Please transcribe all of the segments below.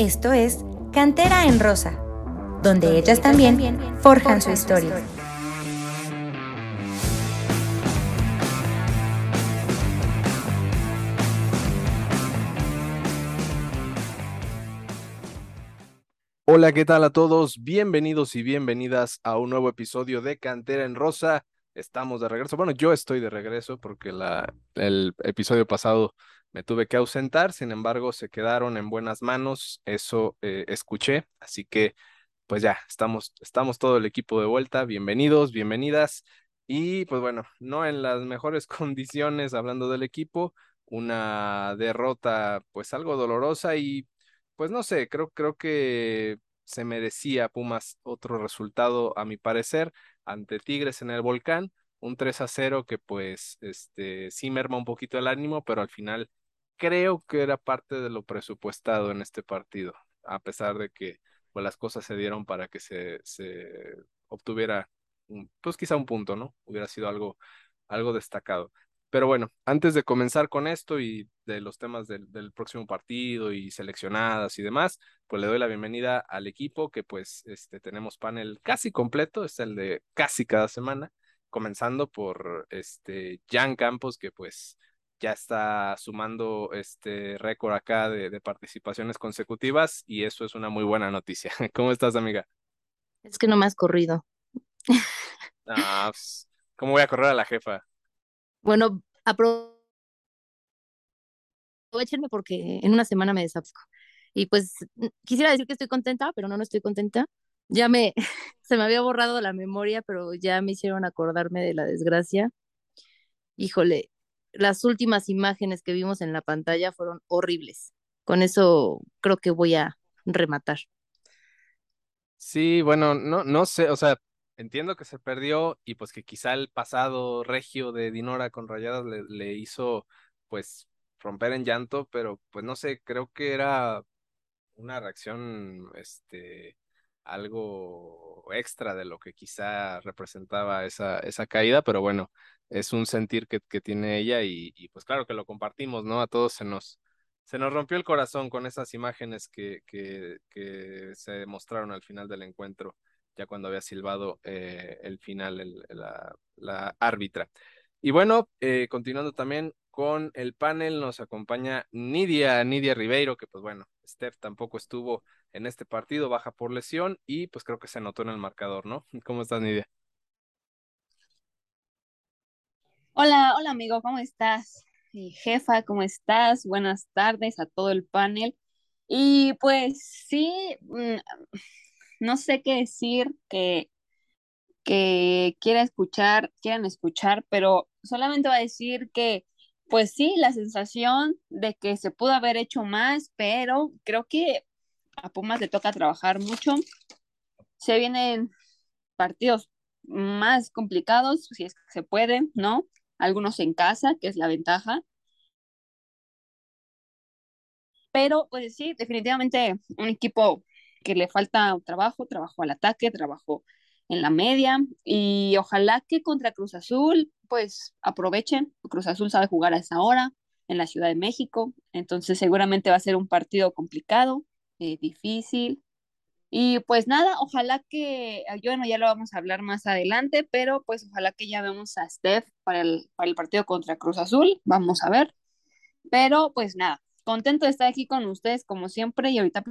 Esto es Cantera en Rosa, donde ellas también forjan su historia. Hola, ¿qué tal a todos? Bienvenidos y bienvenidas a un nuevo episodio de Cantera en Rosa. Estamos de regreso. Bueno, yo estoy de regreso porque la, el episodio pasado me tuve que ausentar, sin embargo, se quedaron en buenas manos, eso eh, escuché, así que pues ya, estamos, estamos todo el equipo de vuelta, bienvenidos, bienvenidas, y pues bueno, no en las mejores condiciones hablando del equipo, una derrota pues algo dolorosa y pues no sé, creo, creo que se merecía Pumas otro resultado a mi parecer ante Tigres en el volcán, un 3 a 0 que pues este sí merma un poquito el ánimo, pero al final creo que era parte de lo presupuestado en este partido, a pesar de que pues, las cosas se dieron para que se, se obtuviera, pues quizá un punto, ¿no? Hubiera sido algo, algo destacado. Pero bueno, antes de comenzar con esto y de los temas del, del, próximo partido y seleccionadas y demás, pues le doy la bienvenida al equipo que pues este, tenemos panel casi completo, es el de casi cada semana, comenzando por este Jan Campos, que pues ya está sumando este récord acá de, participaciones consecutivas y eso es una muy buena noticia. ¿Cómo estás, amiga? Es que no me has corrido. Ah, pues, ¿cómo voy a correr a la jefa? Bueno, aprovechenme porque en una semana me desapsco. Y pues quisiera decir que estoy contenta, pero no, no estoy contenta. Ya me, se me había borrado la memoria, pero ya me hicieron acordarme de la desgracia. Híjole, las últimas imágenes que vimos en la pantalla fueron horribles. Con eso creo que voy a rematar. Sí, bueno, no, no sé, o sea, entiendo que se perdió y pues que quizá el pasado regio de Dinora con Rayadas le, hizo pues romper en llanto, pero pues no sé, creo que era una reacción, este, algo extra de lo que quizá representaba esa, esa caída, pero bueno, es un sentir que, que tiene ella y, y, pues claro que lo compartimos, ¿no? A todos se nos, se nos rompió el corazón con esas imágenes que, que, se mostraron al final del encuentro, ya cuando había silbado eh, el final el, la, la, árbitra. Y bueno, eh, continuando también con el panel, nos acompaña Nidia, Nidia Ribeiro, que pues bueno, Steph tampoco estuvo en este partido, baja por lesión y pues creo que se notó en el marcador, ¿no? ¿Cómo estás, Nidia? Hola, hola amigo, ¿cómo estás? jefa, ¿cómo estás? Buenas tardes a todo el panel. Y pues sí, mm, no sé qué decir que, que quiera escuchar, quieran escuchar, pero solamente va a decir que, pues sí, la sensación de que se pudo haber hecho más, pero creo que a Pumas le toca trabajar mucho. Se vienen partidos más complicados, si es que se puede, ¿no? Algunos en casa, que es la ventaja. Pero, pues sí, definitivamente un equipo que le falta trabajo, trabajo al ataque, trabajo en la media y ojalá que contra Cruz Azul, pues aprovechen. Cruz Azul sabe jugar a esa hora en la Ciudad de México, entonces seguramente va a ser un partido complicado, eh, difícil, y pues nada, ojalá que, ah, bueno, ya lo vamos a hablar más adelante, pero pues ojalá que ya vemos a Steph para el, para el partido contra Cruz Azul, vamos a ver. Pero pues nada, contento de estar aquí con ustedes como siempre y ahorita...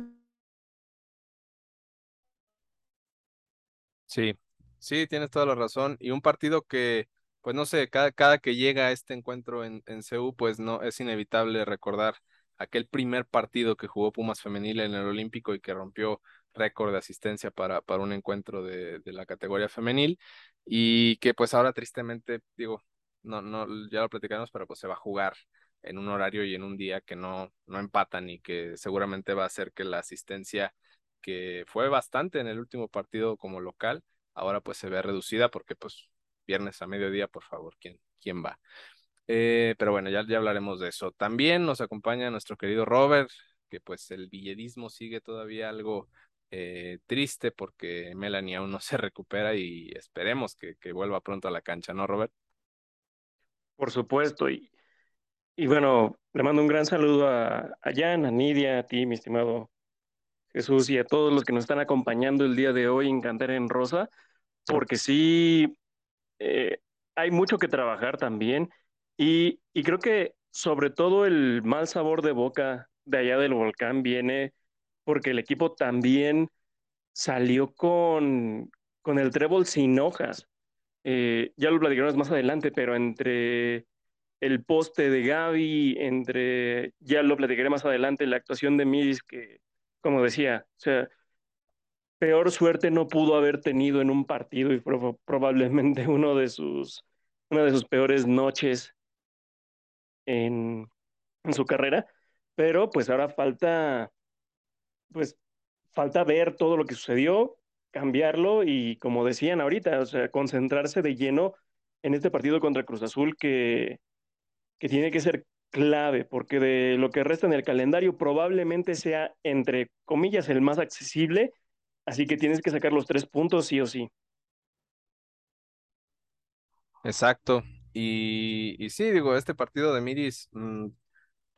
Sí, sí, tienes toda la razón. Y un partido que, pues no sé, cada, cada que llega a este encuentro en, en CEU, pues no, es inevitable recordar aquel primer partido que jugó Pumas Femenil en el Olímpico y que rompió récord de asistencia para, para un encuentro de, de, la categoría femenil y que pues ahora tristemente, digo, no, no, ya lo platicamos, pero pues se va a jugar en un horario y en un día que no, no empatan y que seguramente va a hacer que la asistencia que fue bastante en el último partido como local, ahora pues se ve reducida porque pues viernes a mediodía, por favor, ¿quién, quién va? Eh, pero bueno, ya, ya hablaremos de eso. También nos acompaña nuestro querido Robert, que pues el villedismo sigue todavía algo eh, triste porque Melanie aún no se recupera y esperemos que, que, vuelva pronto a la cancha, ¿no, Robert? Por supuesto, y, y bueno, le mando un gran saludo a, a Jan, a Nidia, a ti, mi estimado Jesús, y a todos los que nos están acompañando el día de hoy en Cantar en Rosa, porque sí, eh, hay mucho que trabajar también y, y creo que sobre todo el mal sabor de boca de allá del volcán viene porque el equipo también salió con, con el trébol sin hojas. Eh, ya lo platicaremos más adelante, pero entre el poste de Gaby, entre, ya lo platicaré más adelante, la actuación de Miris, que, como decía, o sea, peor suerte no pudo haber tenido en un partido y fue probablemente uno de sus, una de sus peores noches en, en su carrera, pero pues ahora falta, pues falta ver todo lo que sucedió, cambiarlo y como decían ahorita, o sea, concentrarse de lleno en este partido contra Cruz Azul que, que tiene que ser clave, porque de lo que resta en el calendario probablemente sea, entre comillas, el más accesible, así que tienes que sacar los tres puntos sí o sí. Exacto. Y, y sí, digo, este partido de Miris, mm,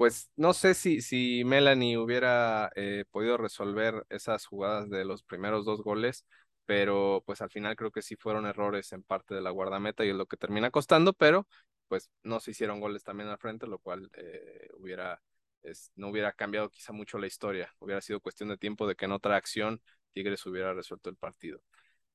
pues no sé si, si Melanie hubiera eh, podido resolver esas jugadas de los primeros dos goles, pero pues al final creo que sí fueron errores en parte de la guardameta y es lo que termina costando, pero pues no se hicieron goles también al frente, lo cual eh, hubiera, no hubiera cambiado quizá mucho la historia, hubiera sido cuestión de tiempo de que en otra acción Tigres hubiera resuelto el partido.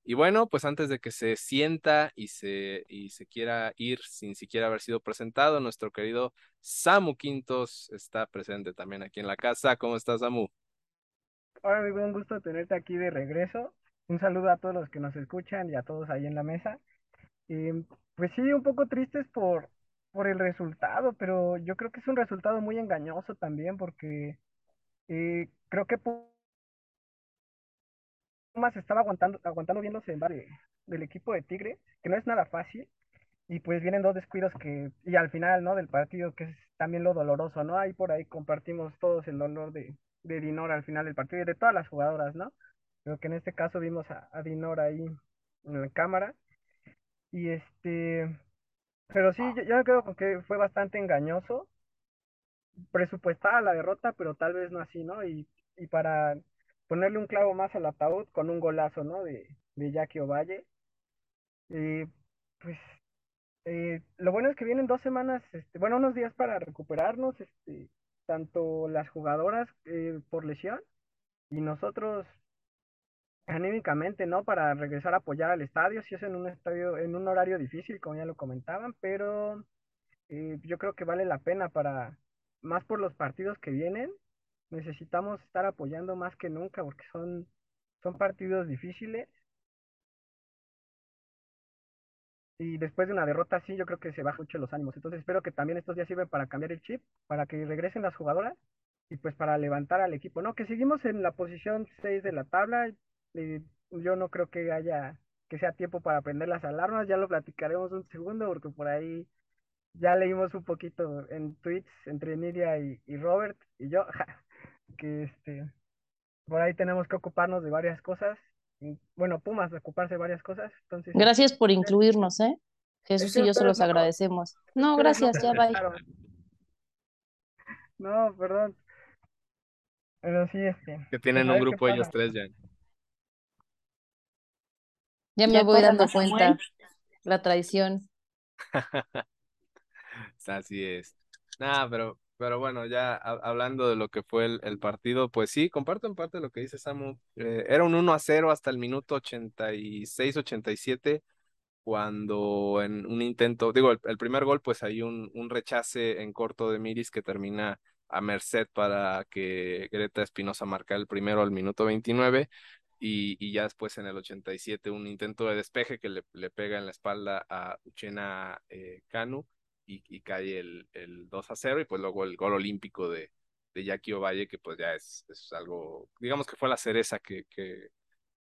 Y bueno, pues antes de que se sienta y se, y se quiera ir sin siquiera haber sido presentado, nuestro querido Samu Quintos está presente también aquí en la casa. ¿Cómo estás, Samu? Hola, amigo, un gusto tenerte aquí de regreso. Un saludo a todos los que nos escuchan y a todos ahí en la mesa. Pues sí, un poco tristes por, por el resultado, pero yo creo que es un resultado muy engañoso también porque eh, creo que Pumas estaba aguantando, aguantando bien los del equipo de Tigre, que no es nada fácil, y pues vienen dos descuidos que, y al final, ¿no? Del partido, que es también lo doloroso, ¿no? Ahí por ahí compartimos todos el dolor de, de Dinora al final del partido y de todas las jugadoras, ¿no? Pero que en este caso vimos a, a Dinora ahí en la cámara. Y este, pero sí, yo, yo con que fue bastante engañoso, presupuestada la derrota, pero tal vez no así, ¿no? Y, y para ponerle un clavo más al ataúd con un golazo, ¿no? De, de Jackie Ovalle. Pues eh, lo bueno es que vienen dos semanas, este, bueno, unos días para recuperarnos, este, tanto las jugadoras eh, por lesión y nosotros anímicamente, ¿no? Para regresar a apoyar al estadio, si es en un estadio, en un horario difícil, como ya lo comentaban, pero eh, yo creo que vale la pena para, más por los partidos que vienen, necesitamos estar apoyando más que nunca porque son, son partidos difíciles. Y después de una derrota así, yo creo que se bajan mucho los ánimos. Entonces espero que también estos días sirven para cambiar el chip, para que regresen las jugadoras y pues para levantar al equipo. No, que seguimos en la posición 6 de la tabla. Y yo no creo que haya, que sea tiempo para prender las alarmas. Ya lo platicaremos un segundo porque por ahí ya leímos un poquito en tweets entre Nidia y Robert y yo. que este, por ahí tenemos que ocuparnos de varias cosas. Bueno, Pumas, ocuparse de varias cosas. Entonces, Gracias por incluirnos, ¿eh? Jesús y yo se los agradecemos. No, gracias, ya bye. No, perdón. Pero sí, este. Que tienen un grupo ellos tres ya. Ya me voy dando cuenta. La traición. Así es. Nada, pero pero bueno, ya hablando de lo que fue el, partido, pues sí, comparto en parte lo que dice Samu. Eh, era un 1 a 0 hasta el minuto 86, 87, cuando en un intento, digo, el, primer gol, pues hay un, un, rechace en corto de Miris que termina a merced para que Greta Espinosa marca el primero al minuto 29. Y, y, ya después en el 87 un intento de despeje que le, le pega en la espalda a Uchena eh, Kanu y, cae el, el 2 a 0 y pues luego el gol olímpico de, de Jackie Ovalle que pues ya es, es algo, digamos que fue la cereza que, que,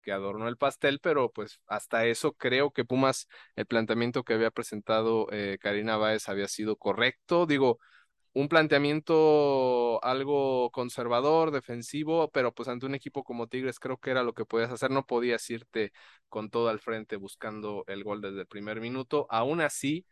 que adornó el pastel, pero pues hasta eso creo que Pumas, el planteamiento que había presentado eh, Karina Báez había sido correcto, digo, un planteamiento algo conservador, defensivo, pero pues ante un equipo como Tigres creo que era lo que podías hacer, no podías irte con todo al frente buscando el gol desde el primer minuto, aún así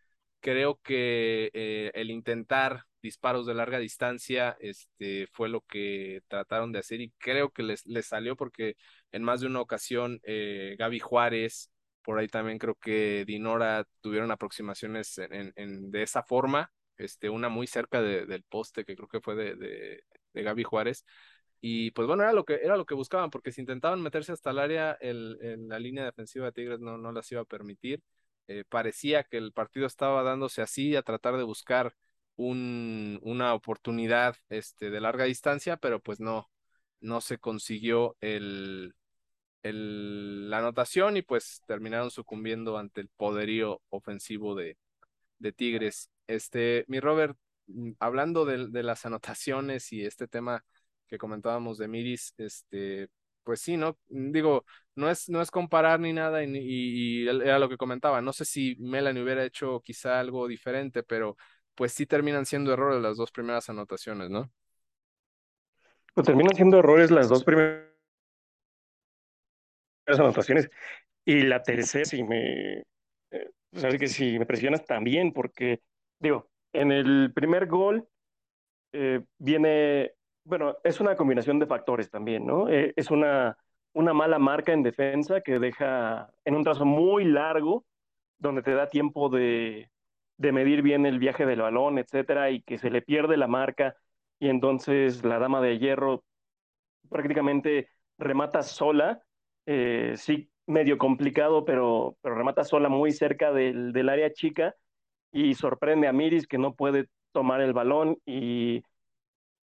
creo que eh, el intentar disparos de larga distancia, este, fue lo que trataron de hacer y creo que les, les salió porque en más de una ocasión eh, Gaby Juárez, por ahí también creo que Dinora tuvieron aproximaciones en, en, de esa forma, este, una muy cerca de, del poste que creo que fue de, de, Gaby Juárez. Y pues bueno, era lo que, era lo que buscaban, porque si intentaban meterse hasta el área, el, la línea defensiva de Tigres no, no las iba a permitir. Eh, parecía que el partido estaba dándose así a tratar de buscar un, una oportunidad este, de larga distancia, pero pues no, no se consiguió el, el, la anotación y pues terminaron sucumbiendo ante el poderío ofensivo de, de Tigres. Este, mi Robert, mm, hablando de, de las anotaciones y este tema que comentábamos de Miris, este, pues sí, ¿no? Digo, no es, no es comparar ni nada, y, y, era lo que comentaba. No sé si Melanie hubiera hecho quizá algo diferente, pero pues sí terminan siendo errores las dos primeras anotaciones, ¿no? Pues terminan siendo errores las dos primeras anotaciones. Y la tercera, si me. Eh, sabes que si me presionas también, porque, digo, en el primer gol eh, viene bueno, es una combinación de factores también, ¿no? Eh, es una, una mala marca en defensa que deja en un trazo muy largo, donde te da tiempo de, de medir bien el viaje del balón, etcétera, y que se le pierde la marca, y entonces la dama de hierro prácticamente remata sola, eh, sí, medio complicado, pero, pero remata sola muy cerca del, del área chica, y sorprende a Miris que no puede tomar el balón y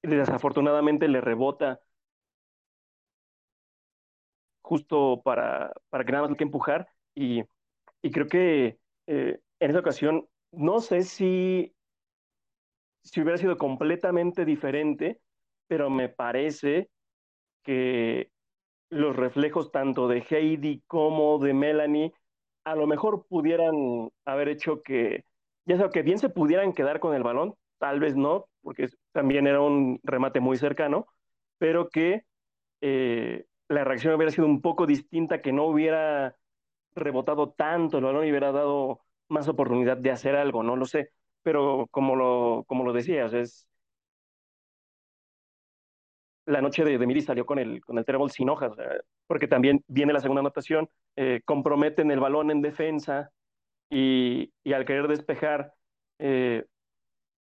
desafortunadamente le rebota justo para, para que nada más le que empujar y, y creo que eh, en esa ocasión no sé si, si hubiera sido completamente diferente, pero me parece que los reflejos tanto de Heidi como de Melanie a lo mejor pudieran haber hecho que, ya sea que bien se pudieran quedar con el balón, tal vez no, porque también era un remate muy cercano, pero que eh, la reacción hubiera sido un poco distinta, que no hubiera rebotado tanto el balón y hubiera dado más oportunidad de hacer algo, no lo sé, pero como lo, como lo decías, es la noche de, de Miri salió con el, con el trébol sin hojas, porque también viene la segunda anotación, eh, comprometen el balón en defensa y, y al querer despejar, eh,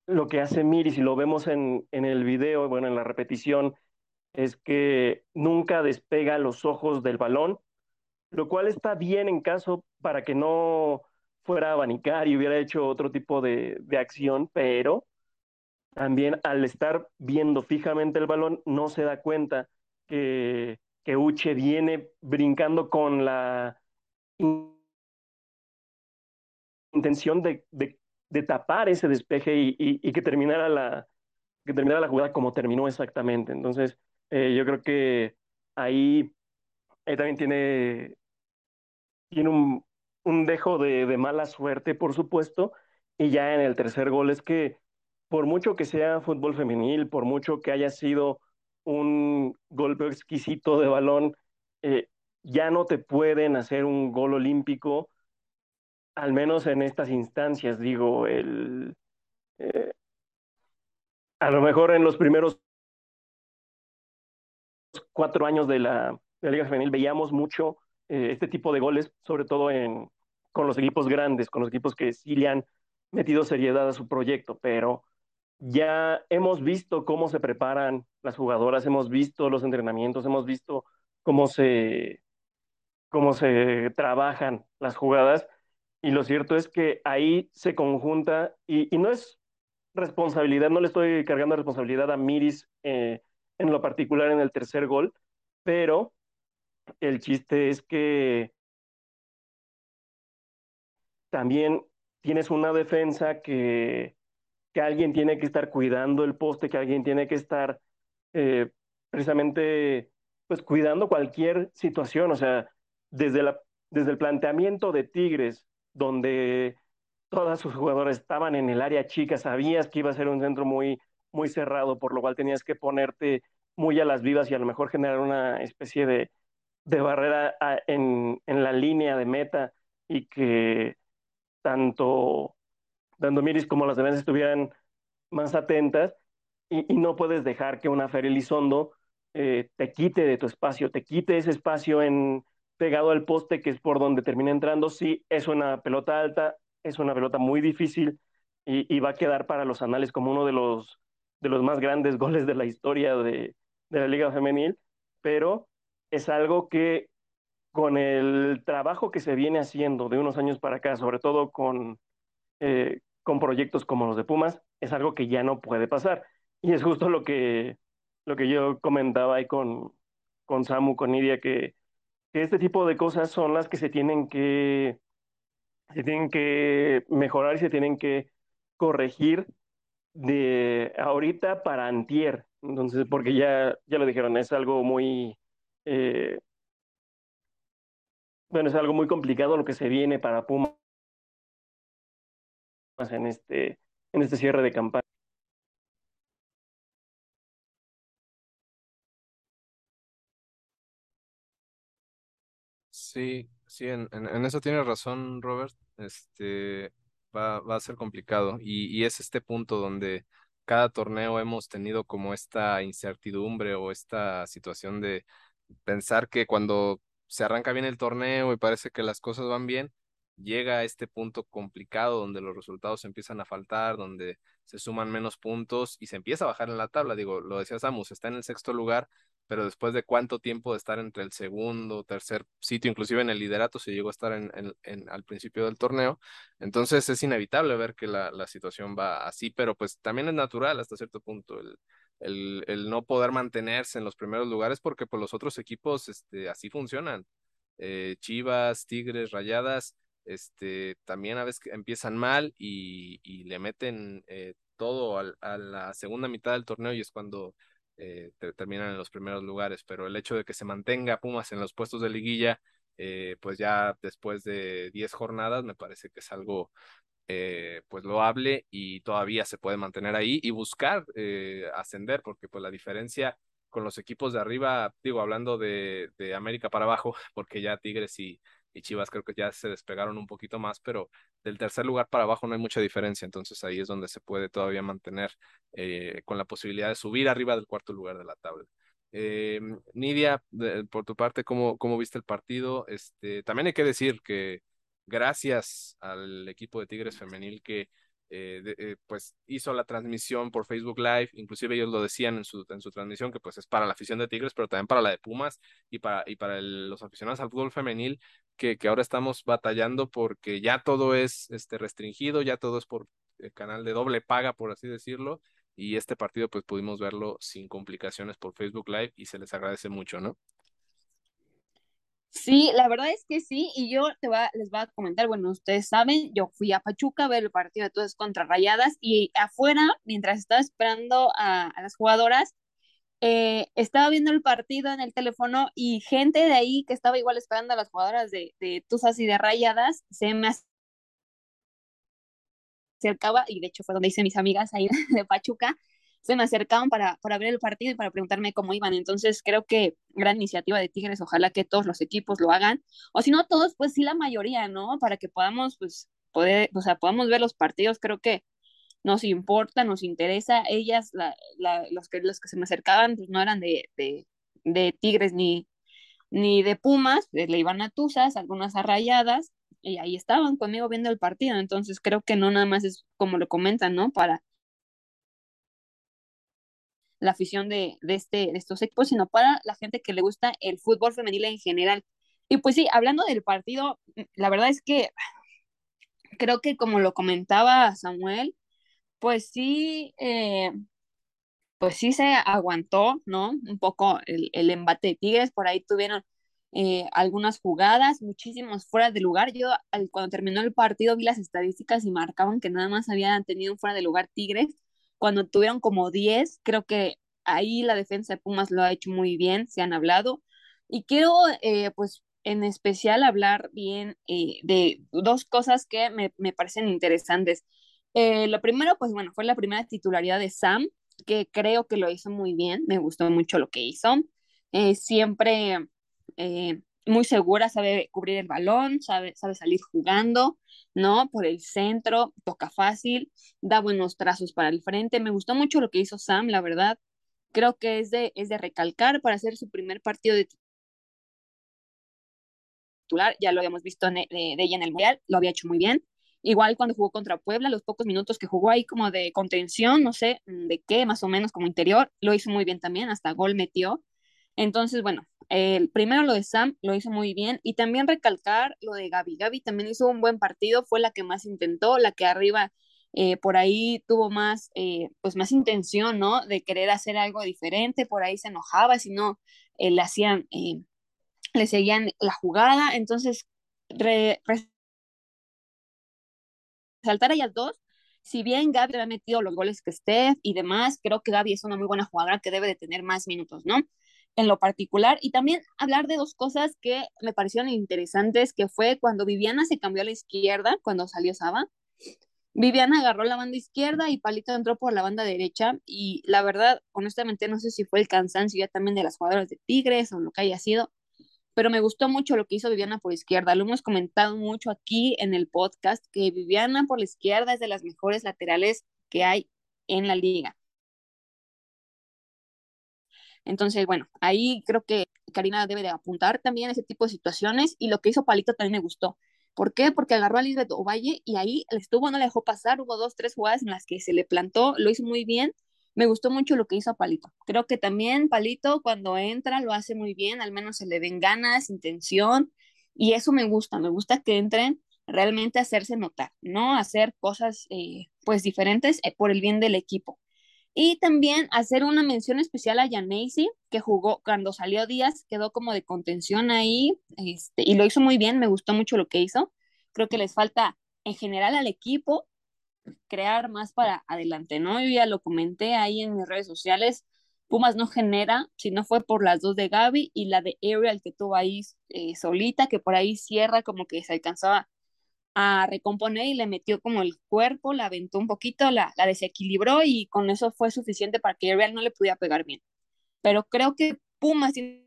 lo que hace Miris, y lo vemos en, en el video, bueno, en la repetición, es que nunca despega los ojos del balón, lo cual está bien en caso para que no fuera a abanicar y hubiera hecho otro tipo de, de acción, pero también al estar viendo fijamente el balón no se da cuenta que, que Uche viene brincando con la intención de de tapar ese despeje y, y, que, terminara la, que terminara la jugada como terminó exactamente. Entonces, eh, yo creo que ahí, también tiene, tiene un, un dejo de, de, mala suerte, por supuesto, y ya en el tercer gol es que por mucho que sea fútbol femenil, por mucho que haya sido un golpe exquisito de balón, eh, ya no te pueden hacer un gol olímpico al menos en estas instancias, digo, el, eh, a lo mejor en los primeros cuatro años de la, Liga Femenil veíamos mucho eh, este tipo de goles, sobre todo en, con los equipos grandes, con los equipos que sí le han metido seriedad a su proyecto, pero ya hemos visto cómo se preparan las jugadoras, hemos visto los entrenamientos, hemos visto cómo se, cómo se trabajan las jugadas y lo cierto es que ahí se conjunta, y, no es responsabilidad, no le estoy cargando responsabilidad a Miris eh, en lo particular en el tercer gol, pero el chiste es que también tienes una defensa que, que alguien tiene que estar cuidando el poste, que alguien tiene que estar eh, precisamente pues cuidando cualquier situación, o sea, desde, la, desde el planteamiento de Tigres donde todas sus jugadoras estaban en el área chica, sabías que iba a ser un centro muy, muy cerrado, por lo cual tenías que ponerte muy a las vivas y a lo mejor generar una especie de, de barrera en, en, la línea de meta y que tanto Miris como las demás estuvieran más atentas y, no puedes dejar que una Fer Elizondo eh, te quite de tu espacio, te quite ese espacio en, pegado al poste que es por donde termina entrando. Sí, es una pelota alta, es una pelota muy difícil y, va a quedar para los anales como uno de los, de los más grandes goles de la historia de, de la Liga Femenil, pero es algo que con el trabajo que se viene haciendo de unos años para acá, sobre todo con, eh, con proyectos como los de Pumas, es algo que ya no puede pasar. Y es justo lo que, lo que yo comentaba ahí con, con Samu, con Nidia, que, este tipo de cosas son las que se tienen que, se tienen que mejorar y se tienen que corregir de ahorita para antier. Entonces, porque ya, ya lo dijeron, es algo muy, eh, bueno, es algo muy complicado lo que se viene para Pumas en este, en este cierre de campaña. Sí, sí, en, eso tienes razón, Robert. Este va, va a ser complicado. Y, y, es este punto donde cada torneo hemos tenido como esta incertidumbre o esta situación de pensar que cuando se arranca bien el torneo y parece que las cosas van bien, llega a este punto complicado donde los resultados empiezan a faltar, donde se suman menos puntos y se empieza a bajar en la tabla. Digo, lo decía Samus, está en el sexto lugar, pero después de cuánto tiempo de estar entre el segundo, tercer sitio, inclusive en el liderato, se llegó a estar en, en, al principio del torneo. Entonces es inevitable ver que la, situación va así, pero pues también es natural hasta cierto punto el, no poder mantenerse en los primeros lugares porque pues los otros equipos este, así funcionan. Eh, Chivas, Tigres, Rayadas, este, también a veces empiezan mal y, le meten eh, todo a la segunda mitad del torneo y es cuando eh, terminan en los primeros lugares, pero el hecho de que se mantenga Pumas en los puestos de liguilla, eh, pues ya después de 10 jornadas me parece que es algo eh, pues loable y todavía se puede mantener ahí y buscar eh, ascender, porque pues la diferencia con los equipos de arriba, digo, hablando de, de América para abajo, porque ya Tigres y, y Chivas creo que ya se despegaron un poquito más, pero del tercer lugar para abajo no hay mucha diferencia, entonces ahí es donde se puede todavía mantener eh, con la posibilidad de subir arriba del cuarto lugar de la tabla. Eh, Nidia, por tu parte, ¿cómo, ¿cómo viste el partido? Este, también hay que decir que gracias al equipo de Tigres Femenil que eh, eh, pues hizo la transmisión por Facebook Live, inclusive ellos lo decían en su, en su transmisión que pues es para la afición de Tigres, pero también para la de Pumas y para, y para los aficionados al fútbol femenil, que, que ahora estamos batallando porque ya todo es este, restringido, ya todo es por el canal de doble paga, por así decirlo, y este partido pues pudimos verlo sin complicaciones por Facebook Live y se les agradece mucho, ¿no? Sí, la verdad es que sí, y yo te va, les voy a comentar, bueno, ustedes saben, yo fui a Pachuca a ver el partido de todas contra Rayadas y afuera, mientras estaba esperando a, las jugadoras, eh, estaba viendo el partido en el teléfono y gente de ahí que estaba igual esperando a las jugadoras de, Tuzas y de Rayadas, se me acercaba, y de hecho fue donde hice mis amigas ahí de Pachuca, se me acercaban para, para ver el partido y para preguntarme cómo iban. Entonces creo que gran iniciativa de Tigres, ojalá que todos los equipos lo hagan, o si no todos, pues sí la mayoría, ¿no? Para que podamos, pues, poder, o sea, podamos ver los partidos, creo que nos importa, nos interesa. Ellas, la, la, los, que, los que se me acercaban, pues no eran de, de, Tigres ni, ni de Pumas, le iban a Tuzas, algunas arrayadas, y ahí estaban conmigo viendo el partido. Entonces creo que no nada más es como lo comentan, ¿no? Para la afición de, de, este, de estos equipos, sino para la gente que le gusta el fútbol femenil en general. Y pues sí, hablando del partido, la verdad es que creo que como lo comentaba Samuel, pues sí, eh, pues sí se aguantó, ¿no? Un poco el, el embate de Tigres, por ahí tuvieron eh, algunas jugadas, muchísimos fuera de lugar. Yo cuando terminó el partido vi las estadísticas y marcaban que nada más habían tenido fuera de lugar Tigres cuando tuvieron como 10, creo que ahí la defensa de Pumas lo ha hecho muy bien, se han hablado. Y quiero, eh, pues, en especial hablar bien eh, de dos cosas que me, me parecen interesantes. Eh, lo primero, pues bueno, fue la primera titularidad de Sam, que creo que lo hizo muy bien, me gustó mucho lo que hizo. siempre muy segura, sabe cubrir el balón, sabe, sabe salir jugando, ¿no? Por el centro, toca fácil, da buenos trazos para el frente. Me gustó mucho lo que hizo Sam, la verdad. Creo que es de, es de recalcar para hacer su primer partido de titular. Ya lo habíamos visto de, de ella en el Mundial, lo había hecho muy bien. Igual cuando jugó contra Puebla, los pocos minutos que jugó ahí como de contención, no sé de qué, más o menos como interior, lo hizo muy bien también, hasta gol metió. Entonces, bueno, el primero lo de Sam lo hizo muy bien y también recalcar lo de Gaby. Gaby también hizo un buen partido, fue la que más intentó, la que arriba eh, por ahí tuvo más, eh, pues más intención, ¿no? De querer hacer algo diferente, por ahí se enojaba, si no, eh, le hacían, le seguían la jugada, entonces, resaltar a ellas dos, si bien Gaby ha metido los goles que Steph y demás, creo que Gaby es una muy buena jugadora que debe de tener más minutos, ¿no? En lo particular y también hablar de dos cosas que me parecieron interesantes, que fue cuando Viviana se cambió a la izquierda, cuando salió Saba. Viviana agarró la banda izquierda y Palito entró por la banda derecha y la verdad, honestamente no sé si fue el cansancio ya también de las jugadoras de Tigres o lo que haya sido, pero me gustó mucho lo que hizo Viviana por izquierda. Lo hemos comentado mucho aquí en el podcast, que Viviana por la izquierda es de las mejores laterales que hay en la liga. Entonces, bueno, ahí creo que Karina debe de apuntar también ese tipo de situaciones y lo que hizo Palito también me gustó. ¿Por qué? Porque agarró a Lisbeth Ovalle y ahí estuvo, no le dejó pasar, hubo dos, tres jugadas en las que se le plantó, lo hizo muy bien. Me gustó mucho lo que hizo Palito. Creo que también Palito cuando entra lo hace muy bien, al menos se le ven ganas, intención, y eso me gusta, me gusta que entren realmente a hacerse notar, ¿no? hacer cosas eh, pues diferentes eh, por el bien del equipo. Y también hacer una mención especial a Janacy, que jugó cuando salió Díaz, quedó como de contención ahí, este, y lo hizo muy bien, me gustó mucho lo que hizo. Creo que les falta en general al equipo crear más para adelante, ¿no? Yo ya lo comenté ahí en mis redes sociales, Pumas no genera, si no fue por las dos de Gaby y la de Ariel que tuvo ahí eh, solita, que por ahí cierra como que se alcanzaba a recomponer y le metió como el cuerpo, la aventó un poquito, la, la desequilibró y con eso fue suficiente para que Real no le pudiera pegar bien. Pero creo que Pumas tiene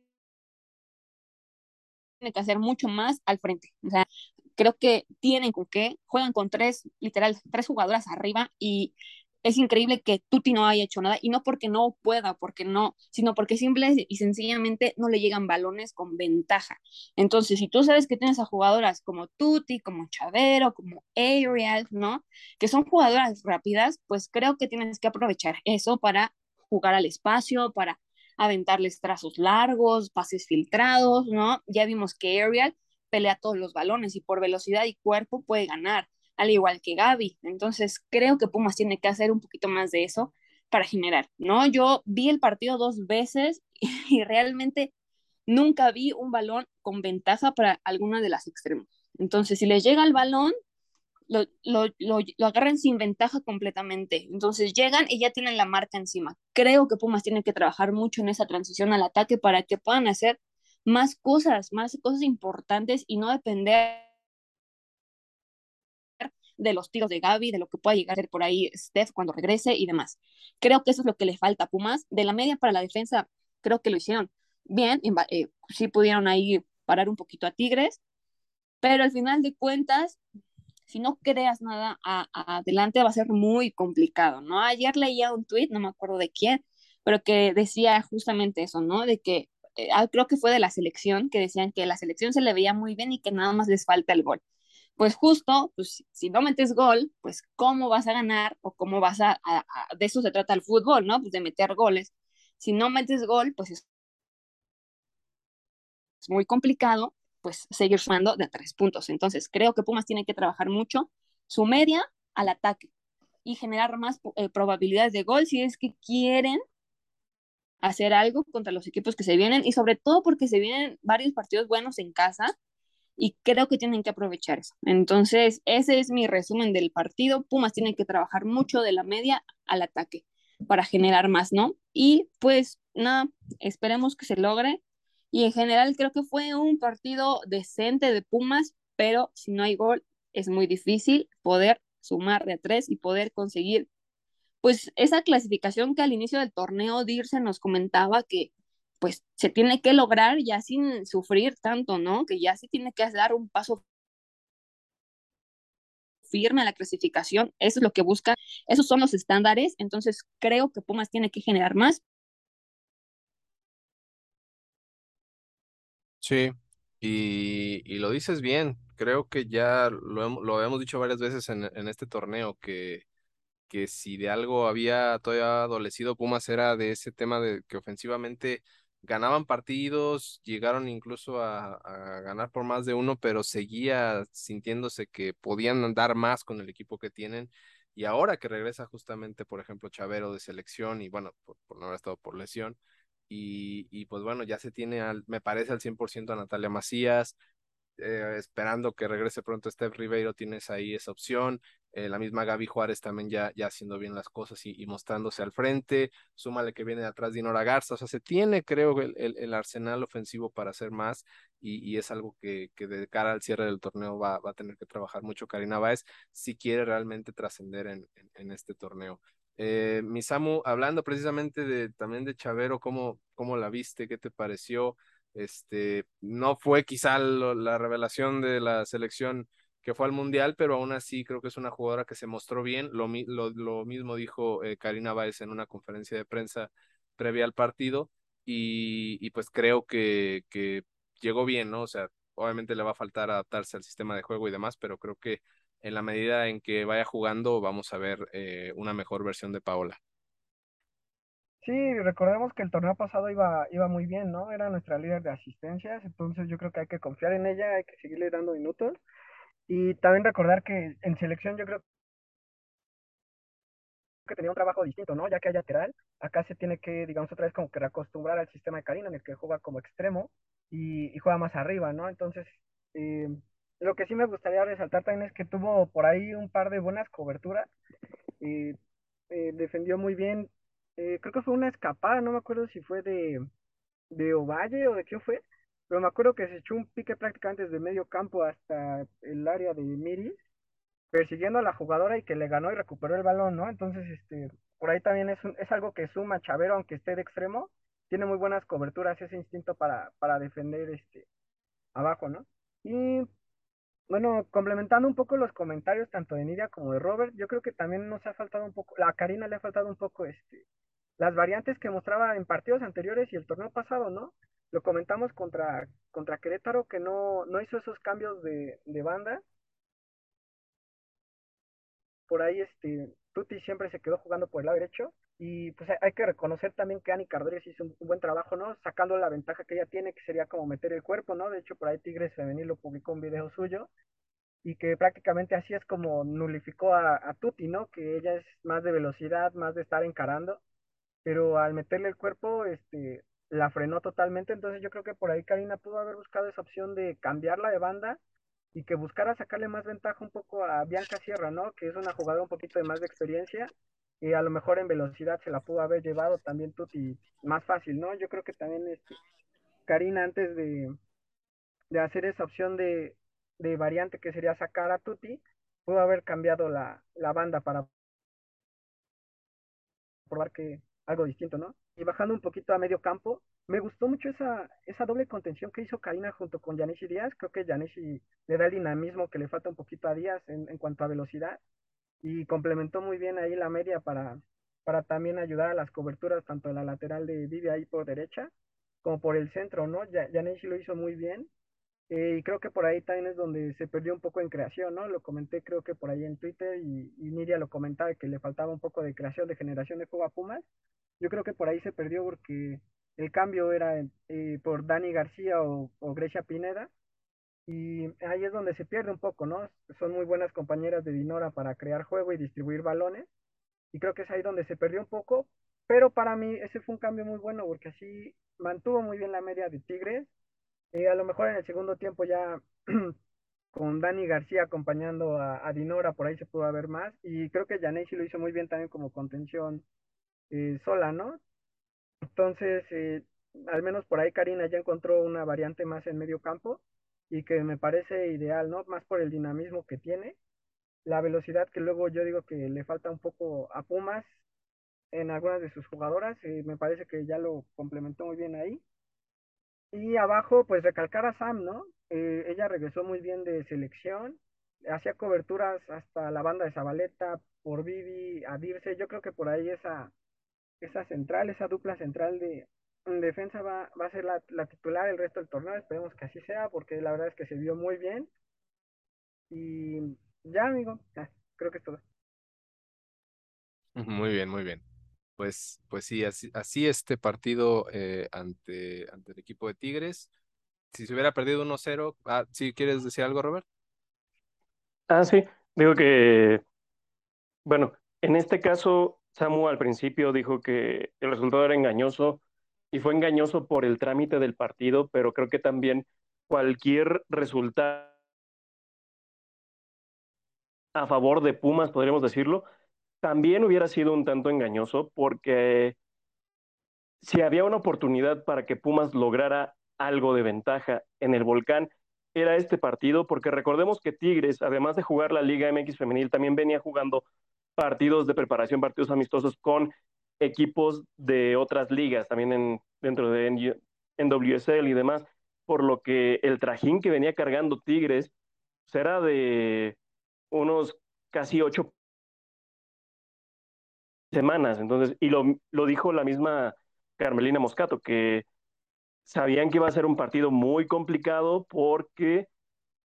que hacer mucho más al frente. O sea, creo que tienen con qué, juegan con tres, literal, tres jugadoras arriba y es increíble que Tuti no haya hecho nada y no porque no pueda, porque no, sino porque simple y sencillamente no le llegan balones con ventaja. Entonces, si tú sabes que tienes a jugadoras como Tuti, como Chavero, como Ariel, ¿no? Que son jugadoras rápidas, pues creo que tienes que aprovechar eso para jugar al espacio, para aventarles trazos largos, pases filtrados, ¿no? Ya vimos que Ariel pelea todos los balones y por velocidad y cuerpo puede ganar al igual que Gaby. Entonces, creo que Pumas tiene que hacer un poquito más de eso para generar, ¿no? Yo vi el partido dos veces y realmente nunca vi un balón con ventaja para alguna de las extremos. Entonces, si les llega el balón, lo, lo, lo, lo, agarran sin ventaja completamente. Entonces llegan y ya tienen la marca encima. Creo que Pumas tiene que trabajar mucho en esa transición al ataque para que puedan hacer más cosas, más cosas importantes y no depender de los tiros de Gaby, de lo que pueda llegar a ser por ahí Steph cuando regrese y demás. Creo que eso es lo que le falta a Pumas. De la media para la defensa, creo que lo hicieron bien, eh, sí pudieron ahí parar un poquito a Tigres, pero al final de cuentas, si no creas nada adelante va a ser muy complicado, ¿no? Ayer leía un tweet, no me acuerdo de quién, pero que decía justamente eso, ¿no? De que eh, ah, creo que fue de la selección, que decían que la selección se le veía muy bien y que nada más les falta el gol pues justo, pues si no metes gol, pues cómo vas a ganar o cómo vas a, de eso se trata el fútbol, ¿no? Pues de meter goles. Si no metes gol, pues es, muy complicado, pues seguir sumando de tres puntos. Entonces, creo que Pumas tiene que trabajar mucho su media al ataque y generar más eh, probabilidades de gol si es que quieren hacer algo contra los equipos que se vienen y sobre todo porque se vienen varios partidos buenos en casa y creo que tienen que aprovechar eso. Entonces, ese es mi resumen del partido. Pumas tiene que trabajar mucho de la media al ataque para generar más, ¿no? Y pues nada, esperemos que se logre. Y en general creo que fue un partido decente de Pumas, pero si no hay gol es muy difícil poder sumar de tres y poder conseguir pues esa clasificación que al inicio del torneo Dirce nos comentaba que pues se tiene que lograr ya sin sufrir tanto, ¿no? Que ya se tiene que dar un paso firme a la clasificación, eso es lo que busca, esos son los estándares, entonces creo que Pumas tiene que generar más. Sí, y, y lo dices bien, creo que ya lo, hemos- lo habíamos dicho varias veces en, en este torneo, que, que si de algo había todavía adolecido Pumas era de ese tema de que ofensivamente ganaban partidos, llegaron incluso a, a ganar por más de uno, pero seguía sintiéndose que podían dar más con el equipo que tienen. Y ahora que regresa justamente, por ejemplo, Chavero de selección y bueno, por, por no haber estado por lesión. Y, y pues bueno, ya se tiene, al, me parece al 100% a Natalia Macías, eh, esperando que regrese pronto Steph Ribeiro, tienes ahí esa opción. Eh, la misma Gaby Juárez también ya, ya haciendo bien las cosas y, mostrándose al frente. Súmale que viene atrás Dinora Garza. O sea, se tiene, creo, el, el, arsenal ofensivo para hacer más y, y, es algo que, que de cara al cierre del torneo va, va a tener que trabajar mucho Karina Báez si quiere realmente trascender en, en, este torneo. Eh, Misamu, hablando precisamente de también de Chavero, ¿cómo, cómo la viste? ¿Qué te pareció? Este, no fue quizá la revelación de la selección que fue al Mundial, pero aún así creo que es una jugadora que se mostró bien. Lo, lo, mismo dijo eh, Karina Báez en una conferencia de prensa previa al partido y, y pues creo que, que, llegó bien, ¿no? O sea, obviamente le va a faltar adaptarse al sistema de juego y demás, pero creo que en la medida en que vaya jugando vamos a ver eh, una mejor versión de Paola. Sí, recordemos que el torneo pasado iba, iba muy bien, ¿no? Era nuestra líder de asistencias, entonces yo creo que hay que confiar en ella, hay que seguirle dando minutos. Y también recordar que en selección yo creo que tenía un trabajo distinto, ¿no? Ya que hay lateral, acá se tiene que, digamos, otra vez como que reacostumbrar al sistema de Karina en el que juega como extremo y, y juega más arriba, ¿no? Entonces, eh, lo que sí me gustaría resaltar también es que tuvo por ahí un par de buenas coberturas, eh, eh, defendió muy bien, creo que fue una escapada, no me acuerdo si fue de, de Ovalle o de qué fue, pero me acuerdo que se echó un pique prácticamente desde medio campo hasta el área de Miris, persiguiendo a la jugadora y que le ganó y recuperó el balón, ¿no? Entonces, este, por ahí también es, un, es algo que suma Chavero, aunque esté de extremo, tiene muy buenas coberturas, ese instinto para, para defender este, abajo, ¿no? Y bueno, complementando un poco los comentarios tanto de Nidia como de Robert, yo creo que también nos ha faltado un poco, a Karina le ha faltado un poco este, las variantes que mostraba en partidos anteriores y el torneo pasado, ¿no? Lo comentamos contra, contra Querétaro que no, no hizo esos cambios de, de banda. Por ahí este, Tuti siempre se quedó jugando por el lado derecho. Y pues hay que reconocer también que Ani Cardores hizo un, buen trabajo, ¿no? Sacando la ventaja que ella tiene, que sería como meter el cuerpo, ¿no? De hecho, por ahí Tigres Femenil lo publicó un video suyo. Y que prácticamente así es como nulificó a, a Tuti, ¿no? Que ella es más de velocidad, más de estar encarando pero al meterle el cuerpo, este, la frenó totalmente, entonces yo creo que por ahí Karina pudo haber buscado esa opción de cambiarla de banda y que buscara sacarle más ventaja un poco a Bianca Sierra, ¿no? Que es una jugadora un poquito de más de experiencia y a lo mejor en velocidad se la pudo haber llevado también Tuti más fácil, ¿no? Yo creo que también este, Karina antes de, de hacer esa opción de, de variante que sería sacar a Tuti, pudo haber cambiado la, la banda para probar que algo distinto, ¿no? Y bajando un poquito a medio campo, me gustó mucho esa, esa doble contención que hizo Karina junto con Yaneshi Díaz. Creo que Yaneshi le da el dinamismo que le falta un poquito a Díaz en, en cuanto a velocidad y complementó muy bien ahí la media para, para también ayudar a las coberturas, tanto en la lateral de Vivi ahí por derecha como por el centro, ¿no? Yaneshi lo hizo muy bien. Eh, y creo que por ahí también es donde se perdió un poco en creación, ¿no? Lo comenté creo que por ahí en Twitter y, y Nidia lo comentaba que le faltaba un poco de creación, de generación de juego a Pumas. Yo creo que por ahí se perdió porque el cambio era eh, por Dani García o, o, Grecia Pineda. Y ahí es donde se pierde un poco, ¿no? Son muy buenas compañeras de Dinora para crear juego y distribuir balones. Y creo que es ahí donde se perdió un poco. Pero para mí ese fue un cambio muy bueno porque así mantuvo muy bien la media de Tigres. Eh, a lo mejor en el segundo tiempo ya con Dani García acompañando a, Dinora, por ahí se pudo ver más. Y creo que Janesi lo hizo muy bien también como contención eh, sola, ¿no? Entonces, eh, al menos por ahí Karina ya encontró una variante más en medio campo y que me parece ideal, ¿no? Más por el dinamismo que tiene, la velocidad que luego yo digo que le falta un poco a Pumas, en algunas de sus jugadoras y me parece que ya lo complementó muy bien ahí. Y abajo, pues recalcar a Sam, ¿no? Eh, ella regresó muy bien de selección, hacía coberturas hasta la banda de Zabaleta, por Vivi, a Dirce, yo creo que por ahí esa, esa central, esa dupla central de defensa va, va a ser la, la titular el resto del torneo, esperemos que así sea, porque la verdad es que se vio muy bien. Y ya, amigo, creo que es todo. Muy bien, muy bien. Pues, pues sí, así, así este partido eh, ante, ante el equipo de Tigres. Si se hubiera perdido 1-0, ah, ¿sí quieres decir algo, Robert? Ah, sí, digo que, bueno, en este caso, Samu al principio dijo que el resultado era engañoso y fue engañoso por el trámite del partido, pero creo que también cualquier resultado a favor de Pumas, podríamos decirlo, también hubiera sido un tanto engañoso porque si había una oportunidad para que Pumas lograra algo de ventaja en el volcán, era este partido, porque recordemos que Tigres, además de jugar la Liga MX femenil, también venía jugando partidos de preparación, partidos amistosos con equipos de otras ligas, también en, dentro de NWSL y demás, por lo que el trajín que venía cargando Tigres será pues, de unos casi ocho semanas. Entonces, y lo, lo dijo la misma Carmelina Moscato, que sabían que iba a ser un partido muy complicado porque